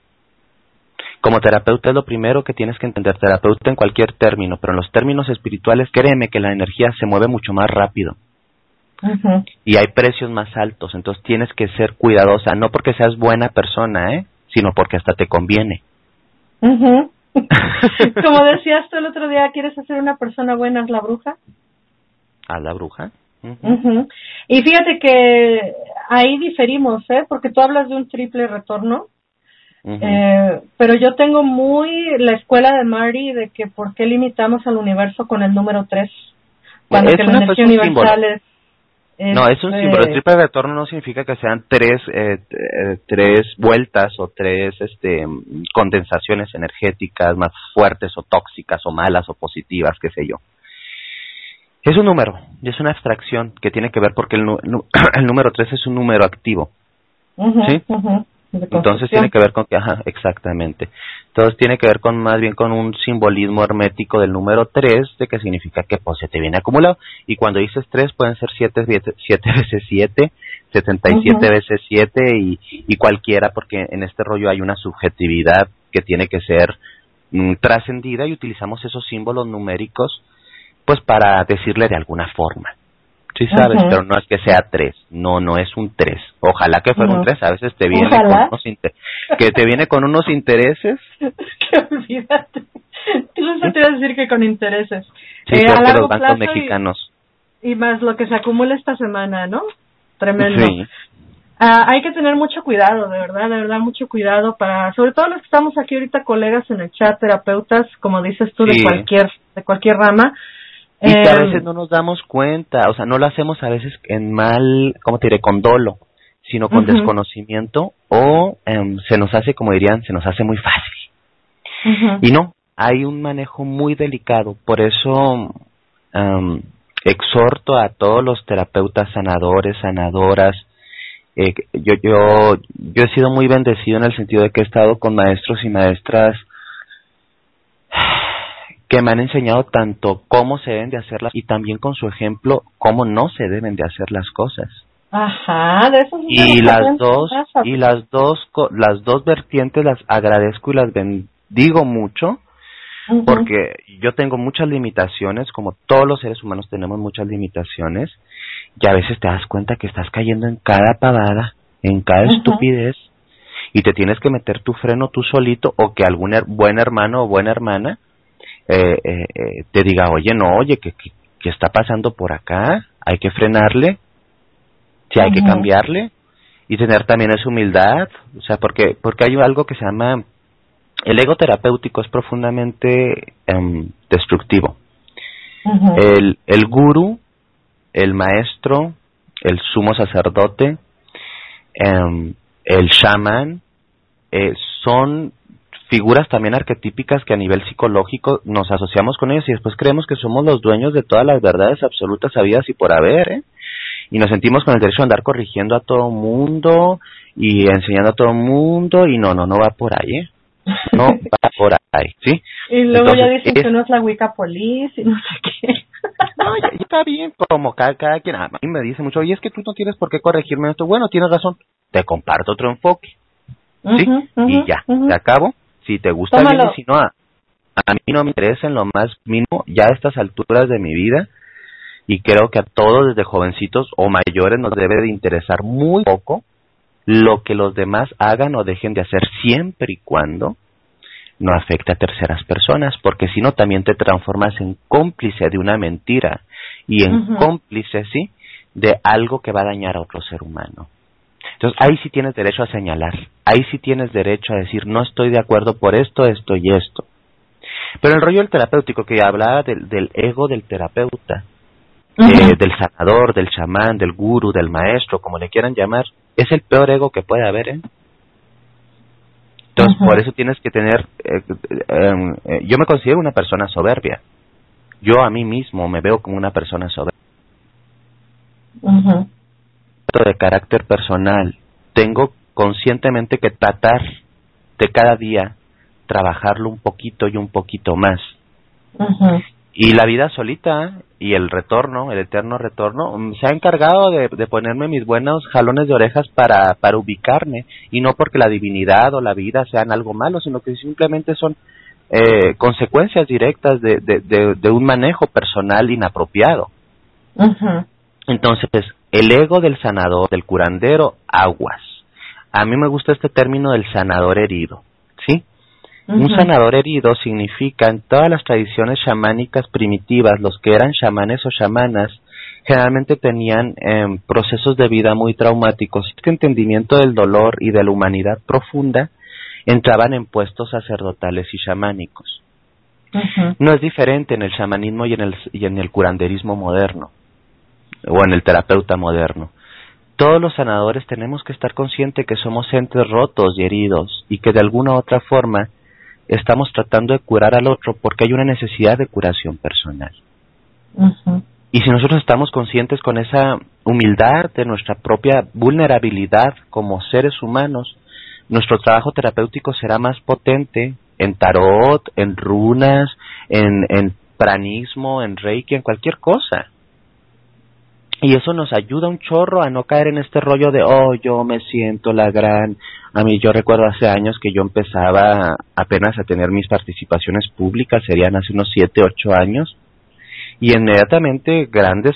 Como terapeuta es lo primero que tienes que entender, terapeuta en cualquier término, pero en los términos espirituales créeme que la energía se mueve mucho más rápido. Y hay precios más altos, entonces tienes que ser cuidadosa, no porque seas buena persona, ¿eh? Sino porque hasta te conviene. *laughs* Como decías tú el otro día, ¿quieres hacer una persona buena? ¿Es la bruja? ¿A la bruja? Y fíjate que ahí diferimos, ¿eh? Porque tú hablas de un triple retorno. Eh, pero yo tengo muy la escuela de Mari de que por qué limitamos al universo con el número 3. Cuando que la energía universal es no, es un símbolo. El triple retorno no significa que sean tres, eh, eh, tres vueltas o tres este, condensaciones energéticas más fuertes o tóxicas o malas o positivas, qué sé yo. Es un número y es una abstracción que tiene que ver porque el, *clears throat* el número tres es un número activo. ¿Sí? Entonces tiene que ver con que, ajá, exactamente. Entonces tiene que ver con más bien con un simbolismo hermético del número 3, de que significa que pues se te viene acumulado. Y cuando dices 3 pueden ser 7, siete veces *laughs* 7, 77 veces 7 y, y cualquiera, porque en este rollo hay una subjetividad que tiene que ser mm, trascendida y utilizamos esos símbolos numéricos pues para decirle de alguna forma. Sí sabes, pero no es que sea tres, no, no es un tres. Ojalá que fuera un tres, a veces te viene con unos que te viene con unos intereses. *laughs* que olvídate. No te ibas a decir que con intereses. Sí, eh, a los bancos mexicanos. Y, más lo que se acumula esta semana, ¿no? Tremendo. Sí. Ah, hay que tener mucho cuidado, de verdad, de verdad, mucho cuidado para, sobre todo los que estamos aquí ahorita, colegas en el chat, terapeutas, como dices tú, de cualquier, de cualquier rama, y que a em, veces no nos damos cuenta, o sea, no lo hacemos a veces en mal, ¿cómo te diré? Con dolo, sino con desconocimiento o em, se nos hace, como dirían, se nos hace muy fácil. Y no, hay un manejo muy delicado, por eso em, exhorto a todos los terapeutas sanadores, sanadoras, eh, yo, yo, yo he sido muy bendecido en el sentido de que he estado con maestros y maestras que me han enseñado tanto cómo se deben de hacerlas y también con su ejemplo cómo no se deben de hacer las cosas. Ajá, de eso y las dos y las dos las dos vertientes las agradezco y las bendigo mucho porque yo tengo muchas limitaciones como todos los seres humanos tenemos muchas limitaciones y a veces te das cuenta que estás cayendo en cada pavada, en cada estupidez y te tienes que meter tu freno tú solito o que algún buen hermano o buena hermana eh, eh, eh, te diga, oye, no, oye, que, que, si está pasando por acá, hay que frenarle, si hay que cambiarle y tener también esa humildad, o sea, porque porque hay algo que se llama el ego terapéutico es profundamente em, destructivo. el, el guru, el maestro, el sumo sacerdote, em, el shaman, eh, son figuras también arquetípicas que a nivel psicológico nos asociamos con ellos y después creemos que somos los dueños de todas las verdades absolutas sabidas y por haber, ¿eh? Y nos sentimos con el derecho de andar corrigiendo a todo mundo y enseñando a todo mundo y no, no, no va por ahí, ¿eh? No va por ahí, ¿sí? Y luego ya dicen que no es la Wicca Police y no sé qué. *laughs* No, ya, está bien, como cada, cada quien a mí me dice mucho, y es que tú no tienes por qué corregirme esto. Bueno, tienes razón, te comparto otro enfoque. ¿Sí? y ya, te acabo si te gusta bien y si no, a, a mí no me interesa en lo más mínimo ya a estas alturas de mi vida y creo que a todos desde jovencitos o mayores nos debe de interesar muy poco lo que los demás hagan o dejen de hacer siempre y cuando no afecte a terceras personas, porque si no también te transformas en cómplice de una mentira y en cómplice, sí, de algo que va a dañar a otro ser humano. Entonces, ahí sí tienes derecho a señalar, ahí sí tienes derecho a decir, no estoy de acuerdo por esto, esto y esto. Pero el rollo del terapéutico, que hablaba del, ego del terapeuta, eh, del sanador, del chamán, del guru, del maestro, como le quieran llamar, es el peor ego que puede haber, ¿eh? Entonces, por eso tienes que tener, eh, em, eh, yo me considero una persona soberbia. Yo a mí mismo me veo como una persona soberbia de carácter personal, tengo conscientemente que tratar de cada día trabajarlo un poquito y un poquito más. Y la vida solita y el retorno, el eterno retorno, mm, se ha encargado de, ponerme mis buenos jalones de orejas para, para ubicarme, y no porque la divinidad o la vida sean algo malo, sino que simplemente son eh, consecuencias directas de, de, de, un manejo personal inapropiado. Entonces, el ego del sanador, del curandero, aguas. A mí me gusta este término del sanador herido, ¿sí? Un sanador herido significa en todas las tradiciones chamánicas primitivas, los que eran chamanes o chamanas, generalmente tenían em, procesos de vida muy traumáticos. Este entendimiento del dolor y de la humanidad profunda entraban en puestos sacerdotales y chamánicos. No es diferente en el chamanismo y en el, y en el curanderismo moderno o en el terapeuta moderno. Todos los sanadores tenemos que estar conscientes que somos entes rotos y heridos y que de alguna u otra forma estamos tratando de curar al otro porque hay una necesidad de curación personal. Y si nosotros estamos conscientes con esa humildad de nuestra propia vulnerabilidad como seres humanos, nuestro trabajo terapéutico será más potente en tarot, en runas, en, en pranismo, en reiki, en cualquier cosa. Y eso nos ayuda un chorro a no caer en este rollo de, oh, yo me siento la gran... A mí yo recuerdo hace años que yo empezaba apenas a tener mis participaciones públicas, serían hace unos siete, ocho años, y inmediatamente grandes,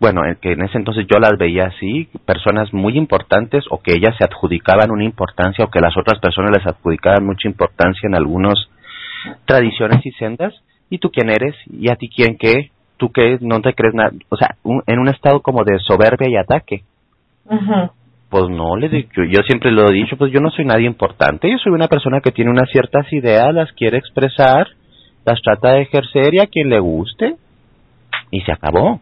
bueno, que en ese entonces yo las veía así, personas muy importantes o que ellas se adjudicaban una importancia o que las otras personas les adjudicaban mucha importancia en algunas tradiciones y sendas, y tú quién eres, y a ti quién qué, tú que no te crees nada, o sea, en un estado como de soberbia y ataque. Pues no, le digo, yo, siempre lo he dicho, pues yo no soy nadie importante, yo soy una persona que tiene unas ciertas ideas, las quiere expresar, las trata de ejercer y a quien le guste, y se acabó.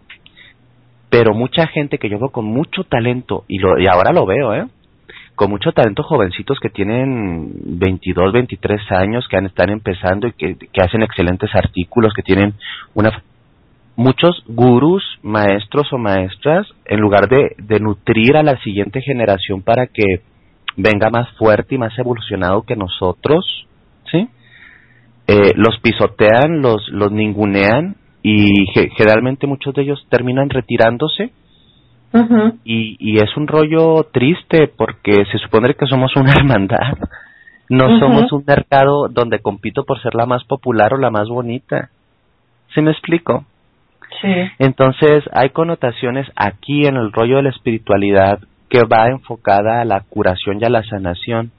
Pero mucha gente que yo veo con mucho talento, y, lo, y ahora lo veo, ¿eh? con mucho talento jovencitos que tienen 22, 23 años, que están empezando y que, que, hacen excelentes artículos, que tienen una muchos gurús, maestros o maestras, en lugar de, de nutrir a la siguiente generación para que venga más fuerte y más evolucionado que nosotros, ¿sí? Eh, los pisotean, los, los ningunean y generalmente muchos de ellos terminan retirándose y, y es un rollo triste porque se supone que somos una *laughs* hermandad, no somos un mercado donde compito por ser la más popular o la más bonita. ¿Sí me explico? Entonces, hay connotaciones aquí en el rollo de la espiritualidad que va enfocada a la curación y a la sanación.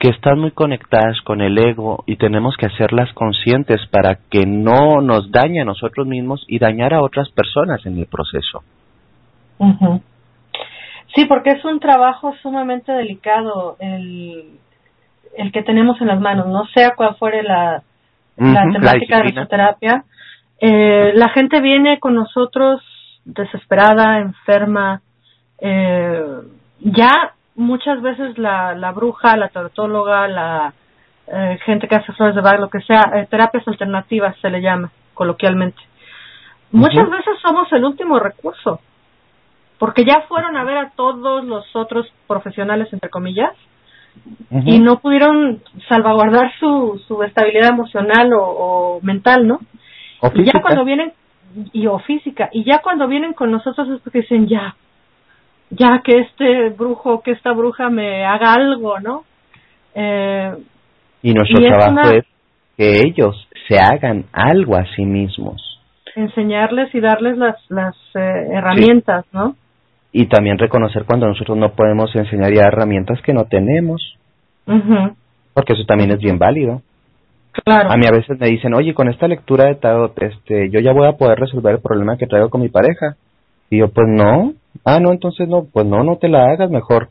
que están muy conectadas con el ego y tenemos que hacerlas conscientes para que no nos dañe a nosotros mismos y dañar a otras personas en el proceso. Sí, porque es un trabajo sumamente delicado el, el que tenemos en las manos, no sea cual fuere la, la temática de la terapia. Eh, la gente viene con nosotros desesperada, enferma, eh, ya muchas veces la, la bruja, la taratóloga, la eh, gente que hace flores de Bach, lo que sea, eh, terapias alternativas se le llama coloquialmente. Muchas veces somos el último recurso, porque ya fueron a ver a todos los otros profesionales, entre comillas, y no pudieron salvaguardar su, su estabilidad emocional o, mental, ¿no? Y ya cuando vienen, y o física, y ya cuando vienen con nosotros es porque dicen, ya, ya que este brujo, que esta bruja me haga algo, ¿no? Eh, y nuestro trabajo es, que ellos se hagan algo a sí mismos. Enseñarles y darles las, las eh, herramientas, ¿no? y también reconocer cuando nosotros no podemos enseñar ya herramientas que no tenemos. Porque eso también es bien válido. Claro. A mí a veces me dicen, oye, con esta lectura de tarot, este, yo ya voy a poder resolver el problema que traigo con mi pareja. Y yo, pues no. Ah, no, entonces no, pues no, no te la hagas, mejor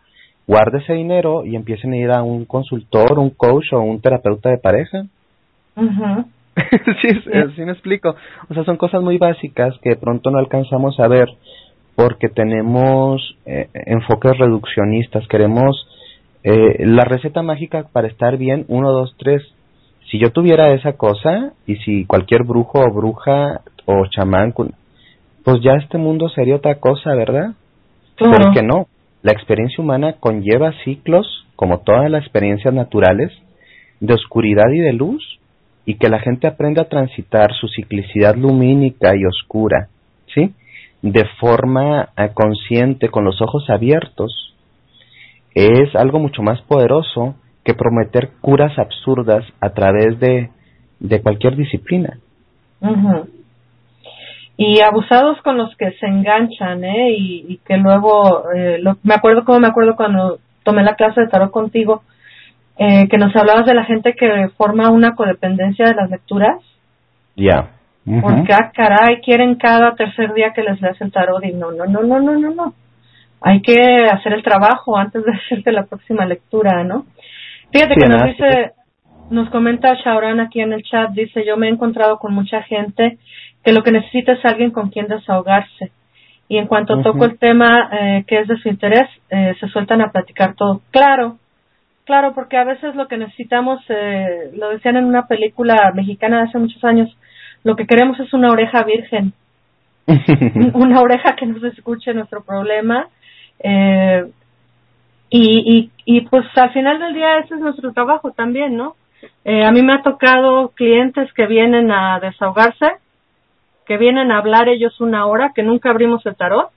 guarde ese dinero y empiecen a ir a un consultor, un coach o un terapeuta de pareja. *laughs* sí, sí, me explico. O sea, son cosas muy básicas que de pronto no alcanzamos a ver porque tenemos eh, enfoques reduccionistas, queremos eh, la receta mágica para estar bien, uno, dos, tres. Si yo tuviera esa cosa, y si cualquier brujo o bruja o chamán, pues ya este mundo sería otra cosa, ¿verdad? Claro. Pero que no. La experiencia humana conlleva ciclos, como todas las experiencias naturales, de oscuridad y de luz, y que la gente aprenda a transitar su ciclicidad lumínica y oscura, ¿sí? de forma eh, consciente, con los ojos abiertos, es algo mucho más poderoso que prometer curas absurdas a través de, de cualquier disciplina. Y abusados con los que se enganchan, ¿eh? Y, que luego, eh, me acuerdo como me acuerdo cuando tomé la clase de tarot contigo, eh, que nos hablabas de la gente que forma una codependencia de las lecturas. Ya. Porque, ah, caray, quieren cada tercer día que les leas el tarot y no, no, no, no, no, no, no. Hay que hacer el trabajo antes de *laughs* hacerte la próxima lectura, ¿no? Fíjate que nos dice, nos comenta Shaoran aquí en el chat, dice, yo me he encontrado con mucha gente que lo que necesita es alguien con quien desahogarse. Y en cuanto toco el tema eh, que es de su interés, eh, se sueltan a platicar todo. Claro, claro, porque a veces lo que necesitamos, eh, lo decían en una película mexicana de hace muchos años, lo que queremos es una oreja virgen, *laughs* *laughs* una oreja que nos escuche nuestro problema. Eh, y, y, y pues al final del día ese es nuestro trabajo también, ¿no? Eh, a mí me ha tocado clientes que vienen a desahogarse, que vienen a hablar ellos una hora, que nunca abrimos el tarot.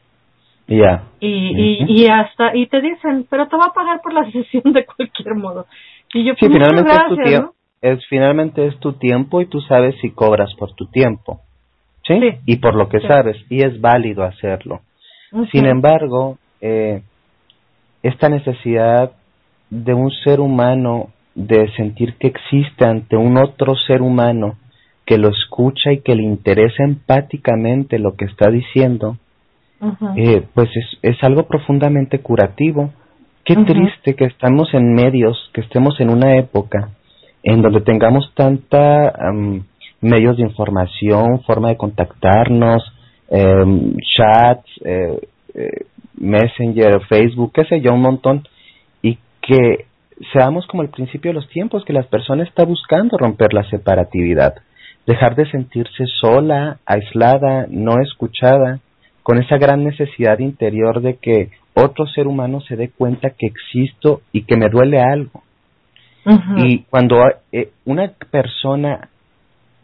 Ya. Y, y, y hasta, y te dicen, pero te va a pagar por la *laughs* sesión de cualquier modo. Y yo, sí, pues, finalmente gracias, ¿no? es finalmente es tu tiempo y tú sabes si cobras por tu tiempo. ¿Sí? Y por lo que sabes, y es válido hacerlo. Sin embargo, eh, esta necesidad de un ser humano de sentir que existe ante un otro ser humano que lo escucha y que le interesa empáticamente lo que está diciendo, eh, pues es, es algo profundamente curativo. Qué triste que estamos en medios, que estemos en una época en donde tengamos tanta medios de información, forma de contactarnos, eh, chats, eh, eh, Messenger, Facebook, qué sé yo, un montón, y que seamos como el principio de los tiempos, que las personas están buscando romper la separatividad, dejar de sentirse sola, aislada, no escuchada, con esa gran necesidad interior de que otro ser humano se dé cuenta que existo y que me duele algo. Y cuando eh, una persona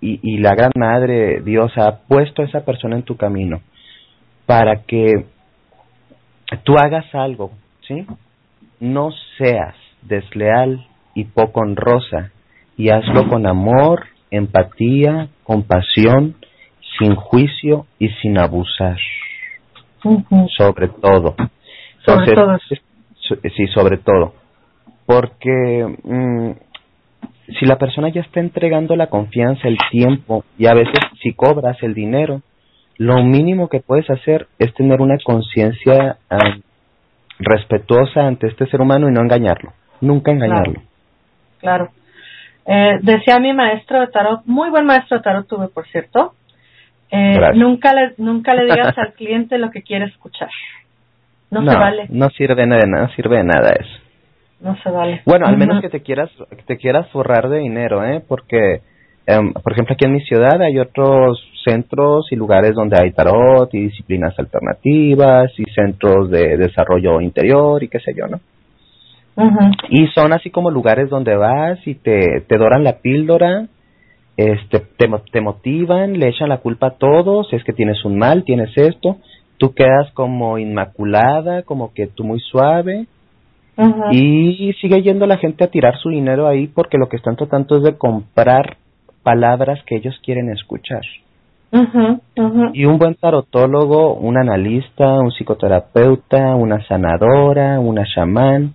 y, y, la gran madre Dios ha puesto a esa persona en tu camino para que tú hagas algo, ¿sí? No seas desleal y poco honrosa y hazlo con amor, empatía, compasión, sin juicio y sin abusar. Sobre todo. Sobre todo. Sí, sobre todo porque mm, si la persona ya está entregando la confianza, el tiempo y a veces si cobras el dinero, lo mínimo que puedes hacer es tener una conciencia respetuosa ante este ser humano y no engañarlo, nunca engañarlo. Claro. Eh, decía mi maestro de tarot, muy buen maestro de tarot tuve, por cierto, eh, nunca le nunca le digas *laughs* al cliente lo que quiere escuchar. No, se vale. No sirve de nada, sirve de nada eso. No se vale. Bueno, al menos que te quieras que te quieras forrar de dinero, ¿eh? Porque em, por ejemplo, aquí en mi ciudad hay otros centros y lugares donde hay tarot y disciplinas alternativas y centros de desarrollo interior y qué sé yo, ¿no? Y son así como lugares donde vas y te, te doran la píldora, este, te, te motivan, le echan la culpa a todos, es que tienes un mal, tienes esto, tú quedas como inmaculada, como que tú muy suave, y sigue yendo la gente a tirar su dinero ahí porque lo que están tratando es de comprar palabras que ellos quieren escuchar. Y un buen tarotólogo, un analista, un psicoterapeuta, una sanadora, una chamán,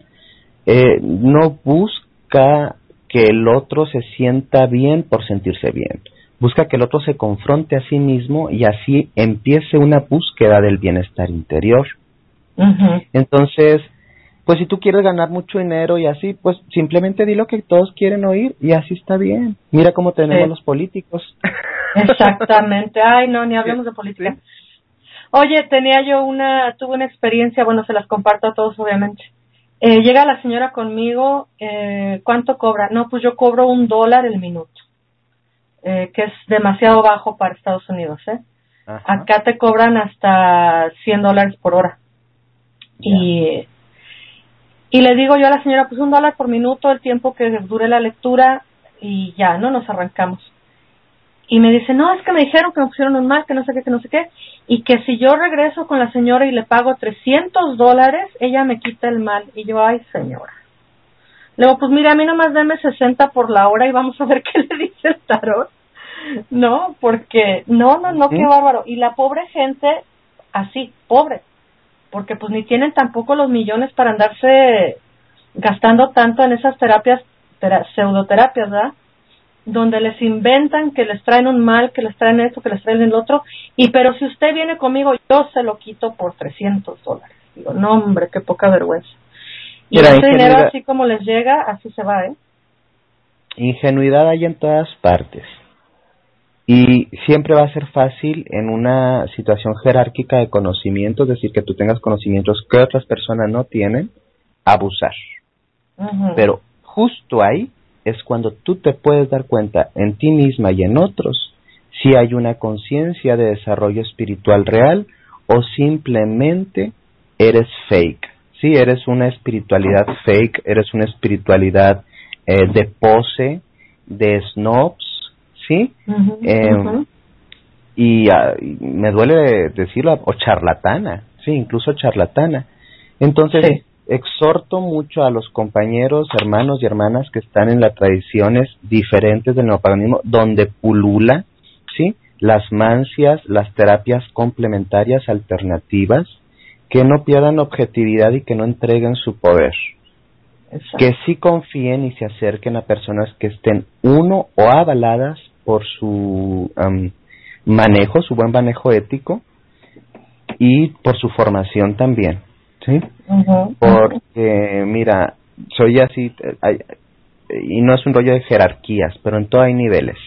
eh, no busca que el otro se sienta bien por sentirse bien. Busca que el otro se confronte a sí mismo y así empiece una búsqueda del bienestar interior. Entonces, pues si tú quieres ganar mucho dinero y así, pues simplemente di lo que todos quieren oír y así está bien. Mira cómo tenemos los políticos. *laughs* Exactamente. Ay, no, ni hablemos de política. Oye, tenía yo una, tuve una experiencia, bueno, se las comparto a todos obviamente. Eh, llega la señora conmigo, eh, ¿cuánto cobra? No, pues yo cobro un dólar el minuto, eh, que es demasiado bajo para Estados Unidos, ¿eh? Acá te cobran hasta 100 dólares por hora. Y y le digo yo a la señora, pues un dólar por minuto, el tiempo que dure la lectura y ya, ¿no? Nos arrancamos. Y me dice, no, es que me dijeron que me pusieron un mal, que no sé qué, que no sé qué, y que si yo regreso con la señora y le pago 300 dólares, ella me quita el mal. Y yo, ay, señora. Le digo, pues mira, a mí nomás deme 60 por la hora y vamos a ver qué *laughs* le dice el tarot. No, porque, no, no, no, qué bárbaro. Y la pobre gente, así, pobre, porque pues ni tienen tampoco los millones para andarse gastando tanto en esas terapias, pseudoterapias, ¿verdad? Donde les inventan que les traen un mal, que les traen esto, que les traen el otro, y pero si usted viene conmigo, yo se lo quito por 300 dólares. Digo, no hombre, qué poca vergüenza. Y ese dinero así como les llega, así se va, ¿eh? Ingenuidad hay en todas partes. Y siempre va a ser fácil en una situación jerárquica de conocimiento, es decir, que tú tengas conocimientos que otras personas no tienen, abusar. Pero justo ahí es cuando tú te puedes dar cuenta en ti misma y en otros si hay una conciencia de desarrollo espiritual real o simplemente eres fake. Si eres una espiritualidad fake, eres una espiritualidad eh, de pose, de snobs, ¿sí? Y, ah, me duele decirlo, o charlatana, sí, incluso charlatana. Entonces, exhorto mucho a los compañeros, hermanos y hermanas que están en las tradiciones diferentes del neopaganismo, donde pulula, ¿sí? Las mancias, las terapias complementarias alternativas, que no pierdan objetividad y que no entreguen su poder que sí confíen y se acerquen a personas que estén uno o avaladas por su manejo, su buen manejo ético y por su formación también, ¿sí? Porque, mira, soy así, y no es un rollo de jerarquías, pero en todo hay niveles.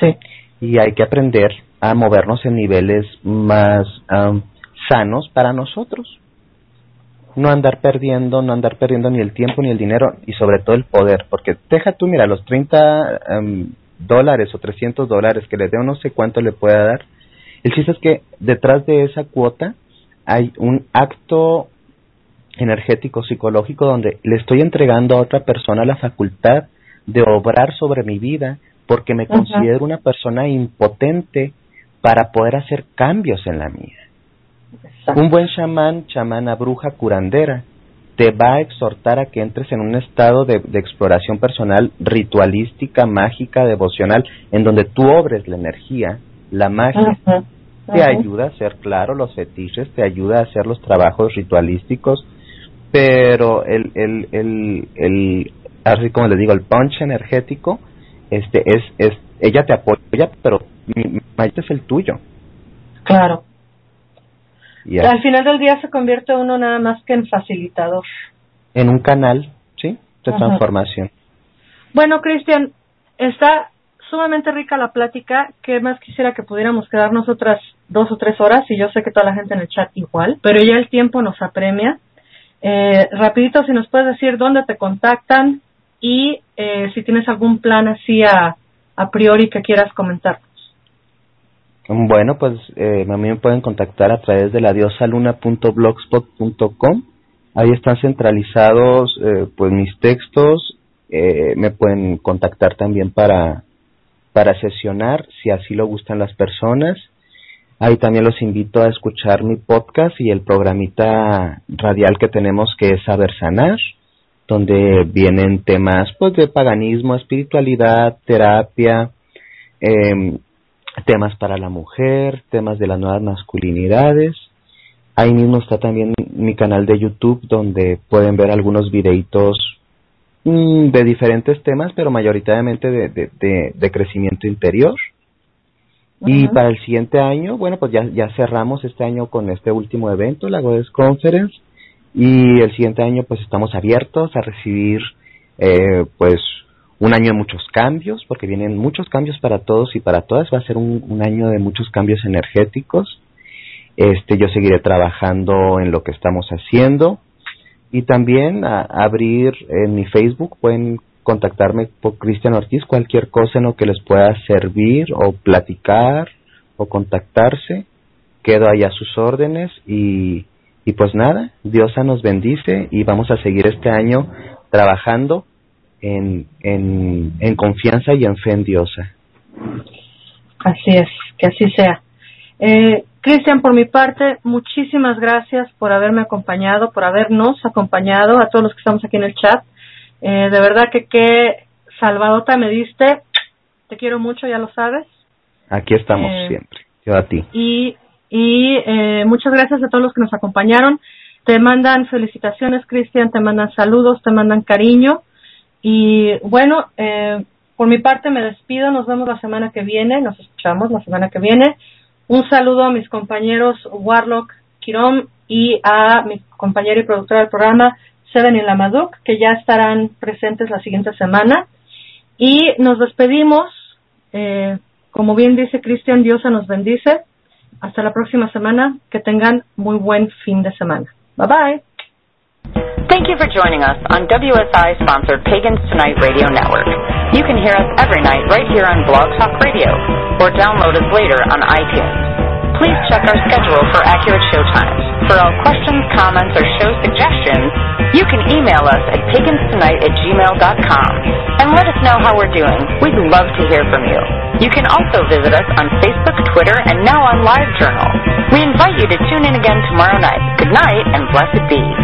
Sí. Y hay que aprender a movernos en niveles más sanos para nosotros. No andar perdiendo, no andar perdiendo ni el tiempo ni el dinero y sobre todo el poder, porque deja tú, mira, los 30 dólares o 300 dólares que le dé o no sé cuánto le pueda dar. El chiste es que detrás de esa cuota hay un acto energético psicológico donde le estoy entregando a otra persona la facultad de obrar sobre mi vida porque me considero una persona impotente para poder hacer cambios en la mía. Un buen chamán, chamana bruja curandera, te va a exhortar a que entres en un estado de, exploración personal ritualística, mágica, devocional, en donde tú obres la energía, la magia. Te ayuda a hacer claro los fetiches, te ayuda a hacer los trabajos ritualísticos, pero el, el, el, el, así como les digo, el punch energético, este, es, es, ella te apoya, pero mi mayor es el tuyo. Claro. Y al final del día se convierte uno nada más que en facilitador. En un canal, ¿sí? De transformación. Bueno, Cristian, está sumamente rica la plática. ¿Qué más quisiera que pudiéramos quedarnos otras dos o tres horas? Y yo sé que toda la gente en el chat igual, pero ya el tiempo nos apremia. Eh, rapidito, si nos puedes decir dónde te contactan y eh, si tienes algún plan así a, a priori que quieras comentar. Bueno, pues eh, a mí me pueden contactar a través de la diosaluna.blogspot.com. Ahí están centralizados eh, pues mis textos. Eh, me pueden contactar también para, para sesionar, si así lo gustan las personas. Ahí también los invito a escuchar mi podcast y el programita radial que tenemos que es Saber Sanar, donde vienen temas pues de paganismo, espiritualidad, terapia, eh, temas para la mujer, temas de las nuevas masculinidades. Ahí mismo está también mi canal de YouTube donde pueden ver algunos videitos mm, de diferentes temas, pero mayoritariamente de, de, de, crecimiento interior. Y para el siguiente año, bueno, pues ya, ya cerramos este año con este último evento, la Goddess Conference, y el siguiente año pues estamos abiertos a recibir eh, pues un año de muchos cambios, porque vienen muchos cambios para todos y para todas. Va a ser un, año de muchos cambios energéticos. Este, yo seguiré trabajando en lo que estamos haciendo y también a, abrir en mi Facebook pueden contactarme por Cristian Ortiz cualquier cosa en lo que les pueda servir o platicar o contactarse. Quedo ahí a sus órdenes y, y pues nada, Diosa nos bendice y vamos a seguir este año trabajando en, en, en confianza y en fe en Diosa. Así es, que así sea. Eh, Cristian, por mi parte, muchísimas gracias por haberme acompañado, por habernos acompañado, a todos los que estamos aquí en el chat. Eh, de verdad que qué salvadota me diste. Te quiero mucho, ya lo sabes. Aquí estamos eh, siempre. Yo a ti. Y, y eh, muchas gracias a todos los que nos acompañaron. Te mandan felicitaciones, Cristian, te mandan saludos, te mandan cariño. Y bueno, eh, por mi parte me despido, nos vemos la semana que viene, nos escuchamos la semana que viene. Un saludo a mis compañeros Warlock Quirón y a mi compañera y productora del programa, Seven y Lamaduk, que ya estarán presentes la siguiente semana. Y nos despedimos. Eh, como bien dice Cristian, Diosa nos bendice. Hasta la próxima semana. Que tengan muy buen fin de semana. Bye bye. Thank you for joining us on WSI sponsored Pagans Tonight Radio Network. You can hear us every night right here on Blog Talk Radio or download us later on iTunes. Please check our schedule for accurate show times. For all questions, comments, or show suggestions, you can email us at paganstonight at gmail.com and let us know how we're doing. We'd love to hear from you. You can also visit us on Facebook, Twitter, and now on LiveJournal. We invite you to tune in again tomorrow night. Good night and blessed be.